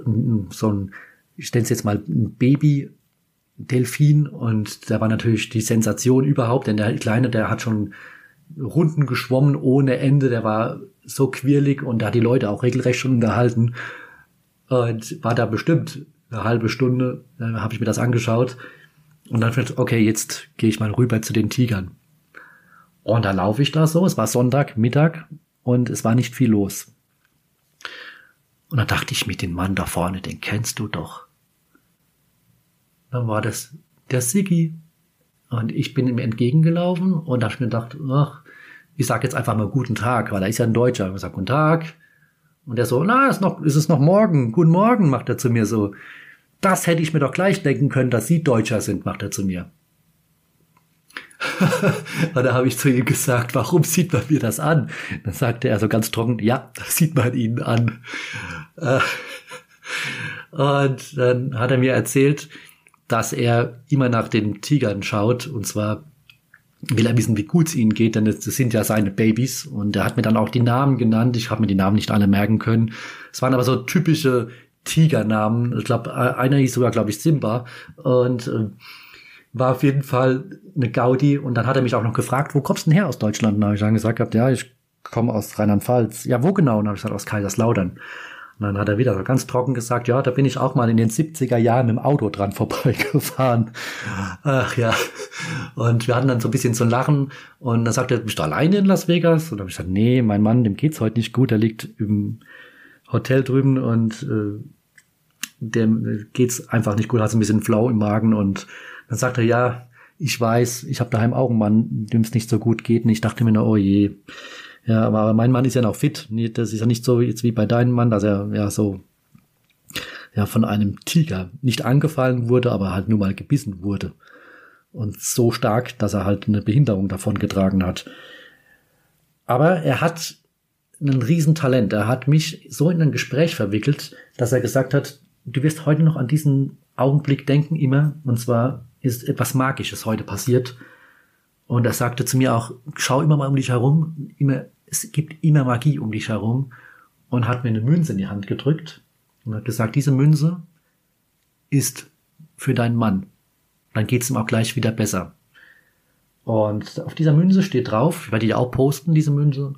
so ein, ich nenne es jetzt mal ein Baby Delfin und da war natürlich die Sensation überhaupt, denn der Kleine, der hat schon Runden geschwommen ohne Ende. Der war so quirlig und da hat die Leute auch regelrecht schon unterhalten. Und war da bestimmt eine halbe Stunde, äh, habe ich mir das angeschaut. Und dann ich, okay, jetzt gehe ich mal rüber zu den Tigern. Und da laufe ich da so. Es war Sonntag, Mittag und es war nicht viel los. Und dann dachte ich mit dem Mann da vorne, den kennst du doch. Dann war das der Siggi. Und ich bin ihm entgegengelaufen und habe mir gedacht, ach, ich sag jetzt einfach mal guten Tag, weil er ist ja ein Deutscher. Ich sag guten Tag. Und er so, na, ist, noch, ist es noch morgen? Guten Morgen, macht er zu mir so. Das hätte ich mir doch gleich denken können, dass Sie Deutscher sind, macht er zu mir. [laughs] und da habe ich zu ihm gesagt, warum sieht man mir das an? Dann sagte er so ganz trocken, ja, das sieht man Ihnen an. [laughs] Und dann hat er mir erzählt, dass er immer nach den Tigern schaut. Und zwar will er wissen, wie gut es ihnen geht, denn das sind ja seine Babys. Und er hat mir dann auch die Namen genannt. Ich habe mir die Namen nicht alle merken können. Es waren aber so typische Tigernamen. Ich glaube, einer hieß sogar, glaube ich, Simba. Und äh, war auf jeden Fall eine Gaudi. Und dann hat er mich auch noch gefragt, wo kommst du denn her aus Deutschland? Und dann habe ich dann gesagt, ja, ich komme aus Rheinland-Pfalz. Ja, wo genau? Und dann habe ich gesagt, aus Kaiserslautern. Und dann hat er wieder so ganz trocken gesagt, ja, da bin ich auch mal in den 70er Jahren mit dem Auto dran [laughs] vorbeigefahren. Ach ja. Und wir hatten dann so ein bisschen zu lachen. Und dann sagte er, bist du alleine in Las Vegas? Und dann habe ich gesagt, nee, mein Mann, dem geht's heute nicht gut. Der liegt im Hotel drüben und äh, dem geht's einfach nicht gut, hat so ein bisschen Flau im Magen. Und dann sagt er, ja, ich weiß, ich habe daheim auch einen Mann, dem es nicht so gut geht. Und ich dachte mir nur, oh je, ja, aber mein Mann ist ja noch fit. Das ist ja nicht so jetzt wie bei deinem Mann, dass er ja so ja von einem Tiger nicht angefallen wurde, aber halt nur mal gebissen wurde. Und so stark, dass er halt eine Behinderung davon getragen hat. Aber er hat ein Riesentalent. Er hat mich so in ein Gespräch verwickelt, dass er gesagt hat, du wirst heute noch an diesen Augenblick denken immer. Und zwar ist etwas Magisches heute passiert. Und er sagte zu mir auch, schau immer mal um dich herum, immer es gibt immer Magie um dich herum und hat mir eine Münze in die Hand gedrückt und hat gesagt, diese Münze ist für deinen Mann. Dann geht's ihm auch gleich wieder besser. Und auf dieser Münze steht drauf, ich werde die auch posten, diese Münze,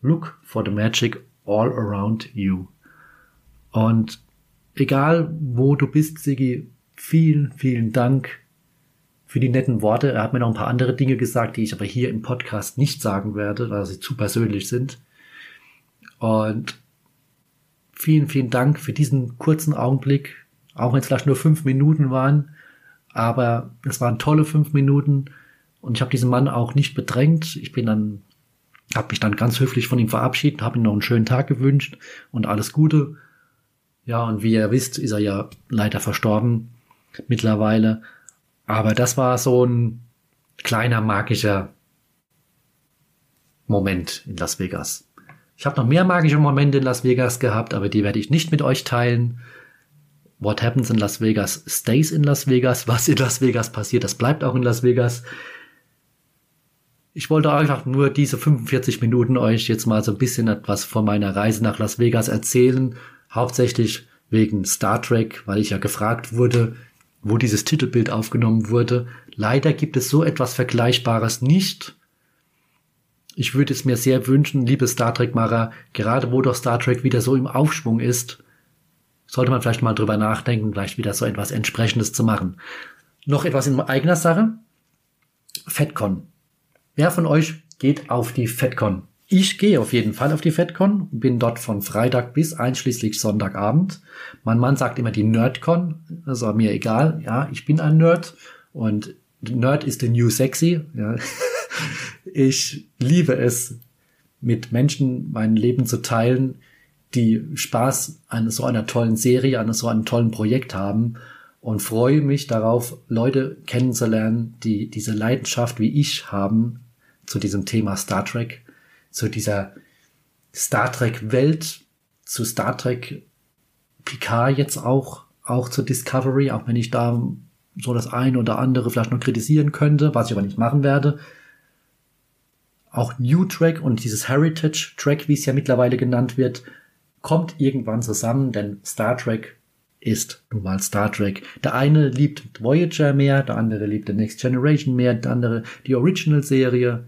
Look for the magic all around you. Und egal wo du bist, Sigi, vielen, vielen Dank für die netten Worte. Er hat mir noch ein paar andere Dinge gesagt, die ich aber hier im Podcast nicht sagen werde, weil sie zu persönlich sind. Und vielen, vielen Dank für diesen kurzen Augenblick, auch wenn es vielleicht nur fünf Minuten waren. Aber es waren tolle fünf Minuten und ich habe diesen Mann auch nicht bedrängt. Ich bin dann, habe mich dann ganz höflich von ihm verabschiedet, habe ihm noch einen schönen Tag gewünscht und alles Gute. Ja, und wie ihr wisst, ist er ja leider verstorben mittlerweile. Aber das war so ein kleiner magischer Moment in Las Vegas. Ich habe noch mehr magische Momente in Las Vegas gehabt, aber die werde ich nicht mit euch teilen. What happens in Las Vegas stays in Las Vegas. [laughs] Was in Las Vegas passiert, das bleibt auch in Las Vegas. Ich wollte einfach nur diese 45 Minuten euch jetzt mal so ein bisschen etwas von meiner Reise nach Las Vegas erzählen. Hauptsächlich wegen Star Trek, weil ich ja gefragt wurde, wo dieses Titelbild aufgenommen wurde. Leider gibt es so etwas Vergleichbares nicht. Ich würde es mir sehr wünschen, liebe Star Trek-Macher, gerade wo doch Star Trek wieder so im Aufschwung ist, sollte man vielleicht mal drüber nachdenken, vielleicht wieder so etwas Entsprechendes zu machen. Noch etwas in eigener Sache. FedCon. Wer von euch geht auf die FedCon? Ich gehe auf jeden Fall auf die FedCon, bin dort von Freitag bis einschließlich Sonntagabend. Mein Mann sagt immer die NerdCon, ist mir egal. Ja, ich bin ein Nerd und Nerd ist the new sexy. Ja. [laughs] Ich liebe es, mit Menschen mein Leben zu teilen, die Spaß an so einer tollen Serie, an so einem tollen Projekt haben und freue mich darauf, Leute kennenzulernen, die diese Leidenschaft wie ich haben zu diesem Thema Star Trek zu dieser Star Trek Welt, zu Star Trek Picard jetzt auch, auch zur Discovery, auch wenn ich da so das eine oder andere vielleicht noch kritisieren könnte, was ich aber nicht machen werde. Auch New Track und dieses Heritage Track, wie es ja mittlerweile genannt wird, kommt irgendwann zusammen, denn Star Trek ist nun mal Star Trek. Der eine liebt Voyager mehr, der andere liebt The Next Generation mehr, der andere die Original-Serie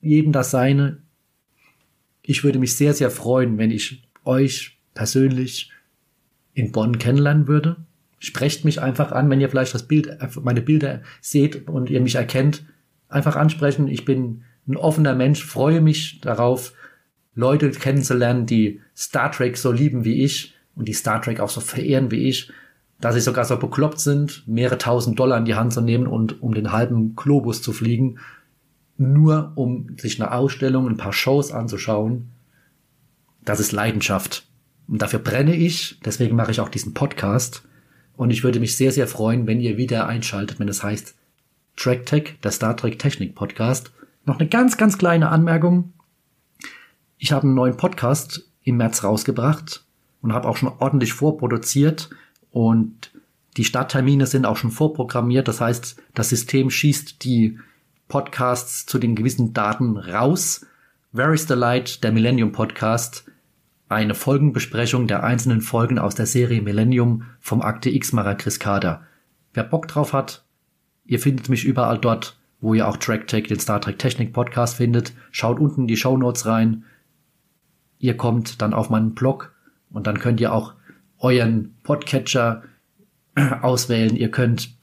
jedem das seine. Ich würde mich sehr, sehr freuen, wenn ich euch persönlich in Bonn kennenlernen würde. Sprecht mich einfach an, wenn ihr vielleicht das Bild, meine Bilder seht und ihr mich erkennt. Einfach ansprechen. Ich bin ein offener Mensch, freue mich darauf, Leute kennenzulernen, die Star Trek so lieben wie ich und die Star Trek auch so verehren wie ich, dass sie sogar so bekloppt sind, mehrere tausend Dollar in die Hand zu nehmen und um den halben Globus zu fliegen nur um sich eine Ausstellung, ein paar Shows anzuschauen. Das ist Leidenschaft. Und dafür brenne ich. Deswegen mache ich auch diesen Podcast. Und ich würde mich sehr, sehr freuen, wenn ihr wieder einschaltet, wenn es heißt TrackTech, der Star Trek Technik Podcast. Noch eine ganz, ganz kleine Anmerkung. Ich habe einen neuen Podcast im März rausgebracht und habe auch schon ordentlich vorproduziert und die Starttermine sind auch schon vorprogrammiert. Das heißt, das System schießt die Podcasts zu den gewissen Daten raus. Where is the Light, der Millennium Podcast, eine Folgenbesprechung der einzelnen Folgen aus der Serie Millennium vom Akte X-Macher Chris Kader. Wer Bock drauf hat, ihr findet mich überall dort, wo ihr auch TrackTech, den Star Trek Technik Podcast findet. Schaut unten in die Show Notes rein. Ihr kommt dann auf meinen Blog und dann könnt ihr auch euren Podcatcher [clears throat] auswählen. Ihr könnt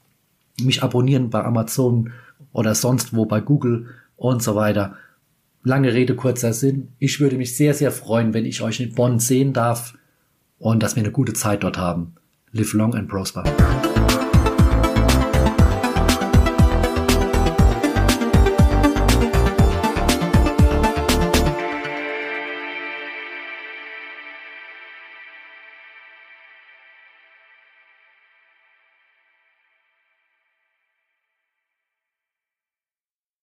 mich abonnieren bei Amazon oder sonst wo bei Google und so weiter. Lange Rede, kurzer Sinn. Ich würde mich sehr, sehr freuen, wenn ich euch in Bonn sehen darf und dass wir eine gute Zeit dort haben. Live long and prosper.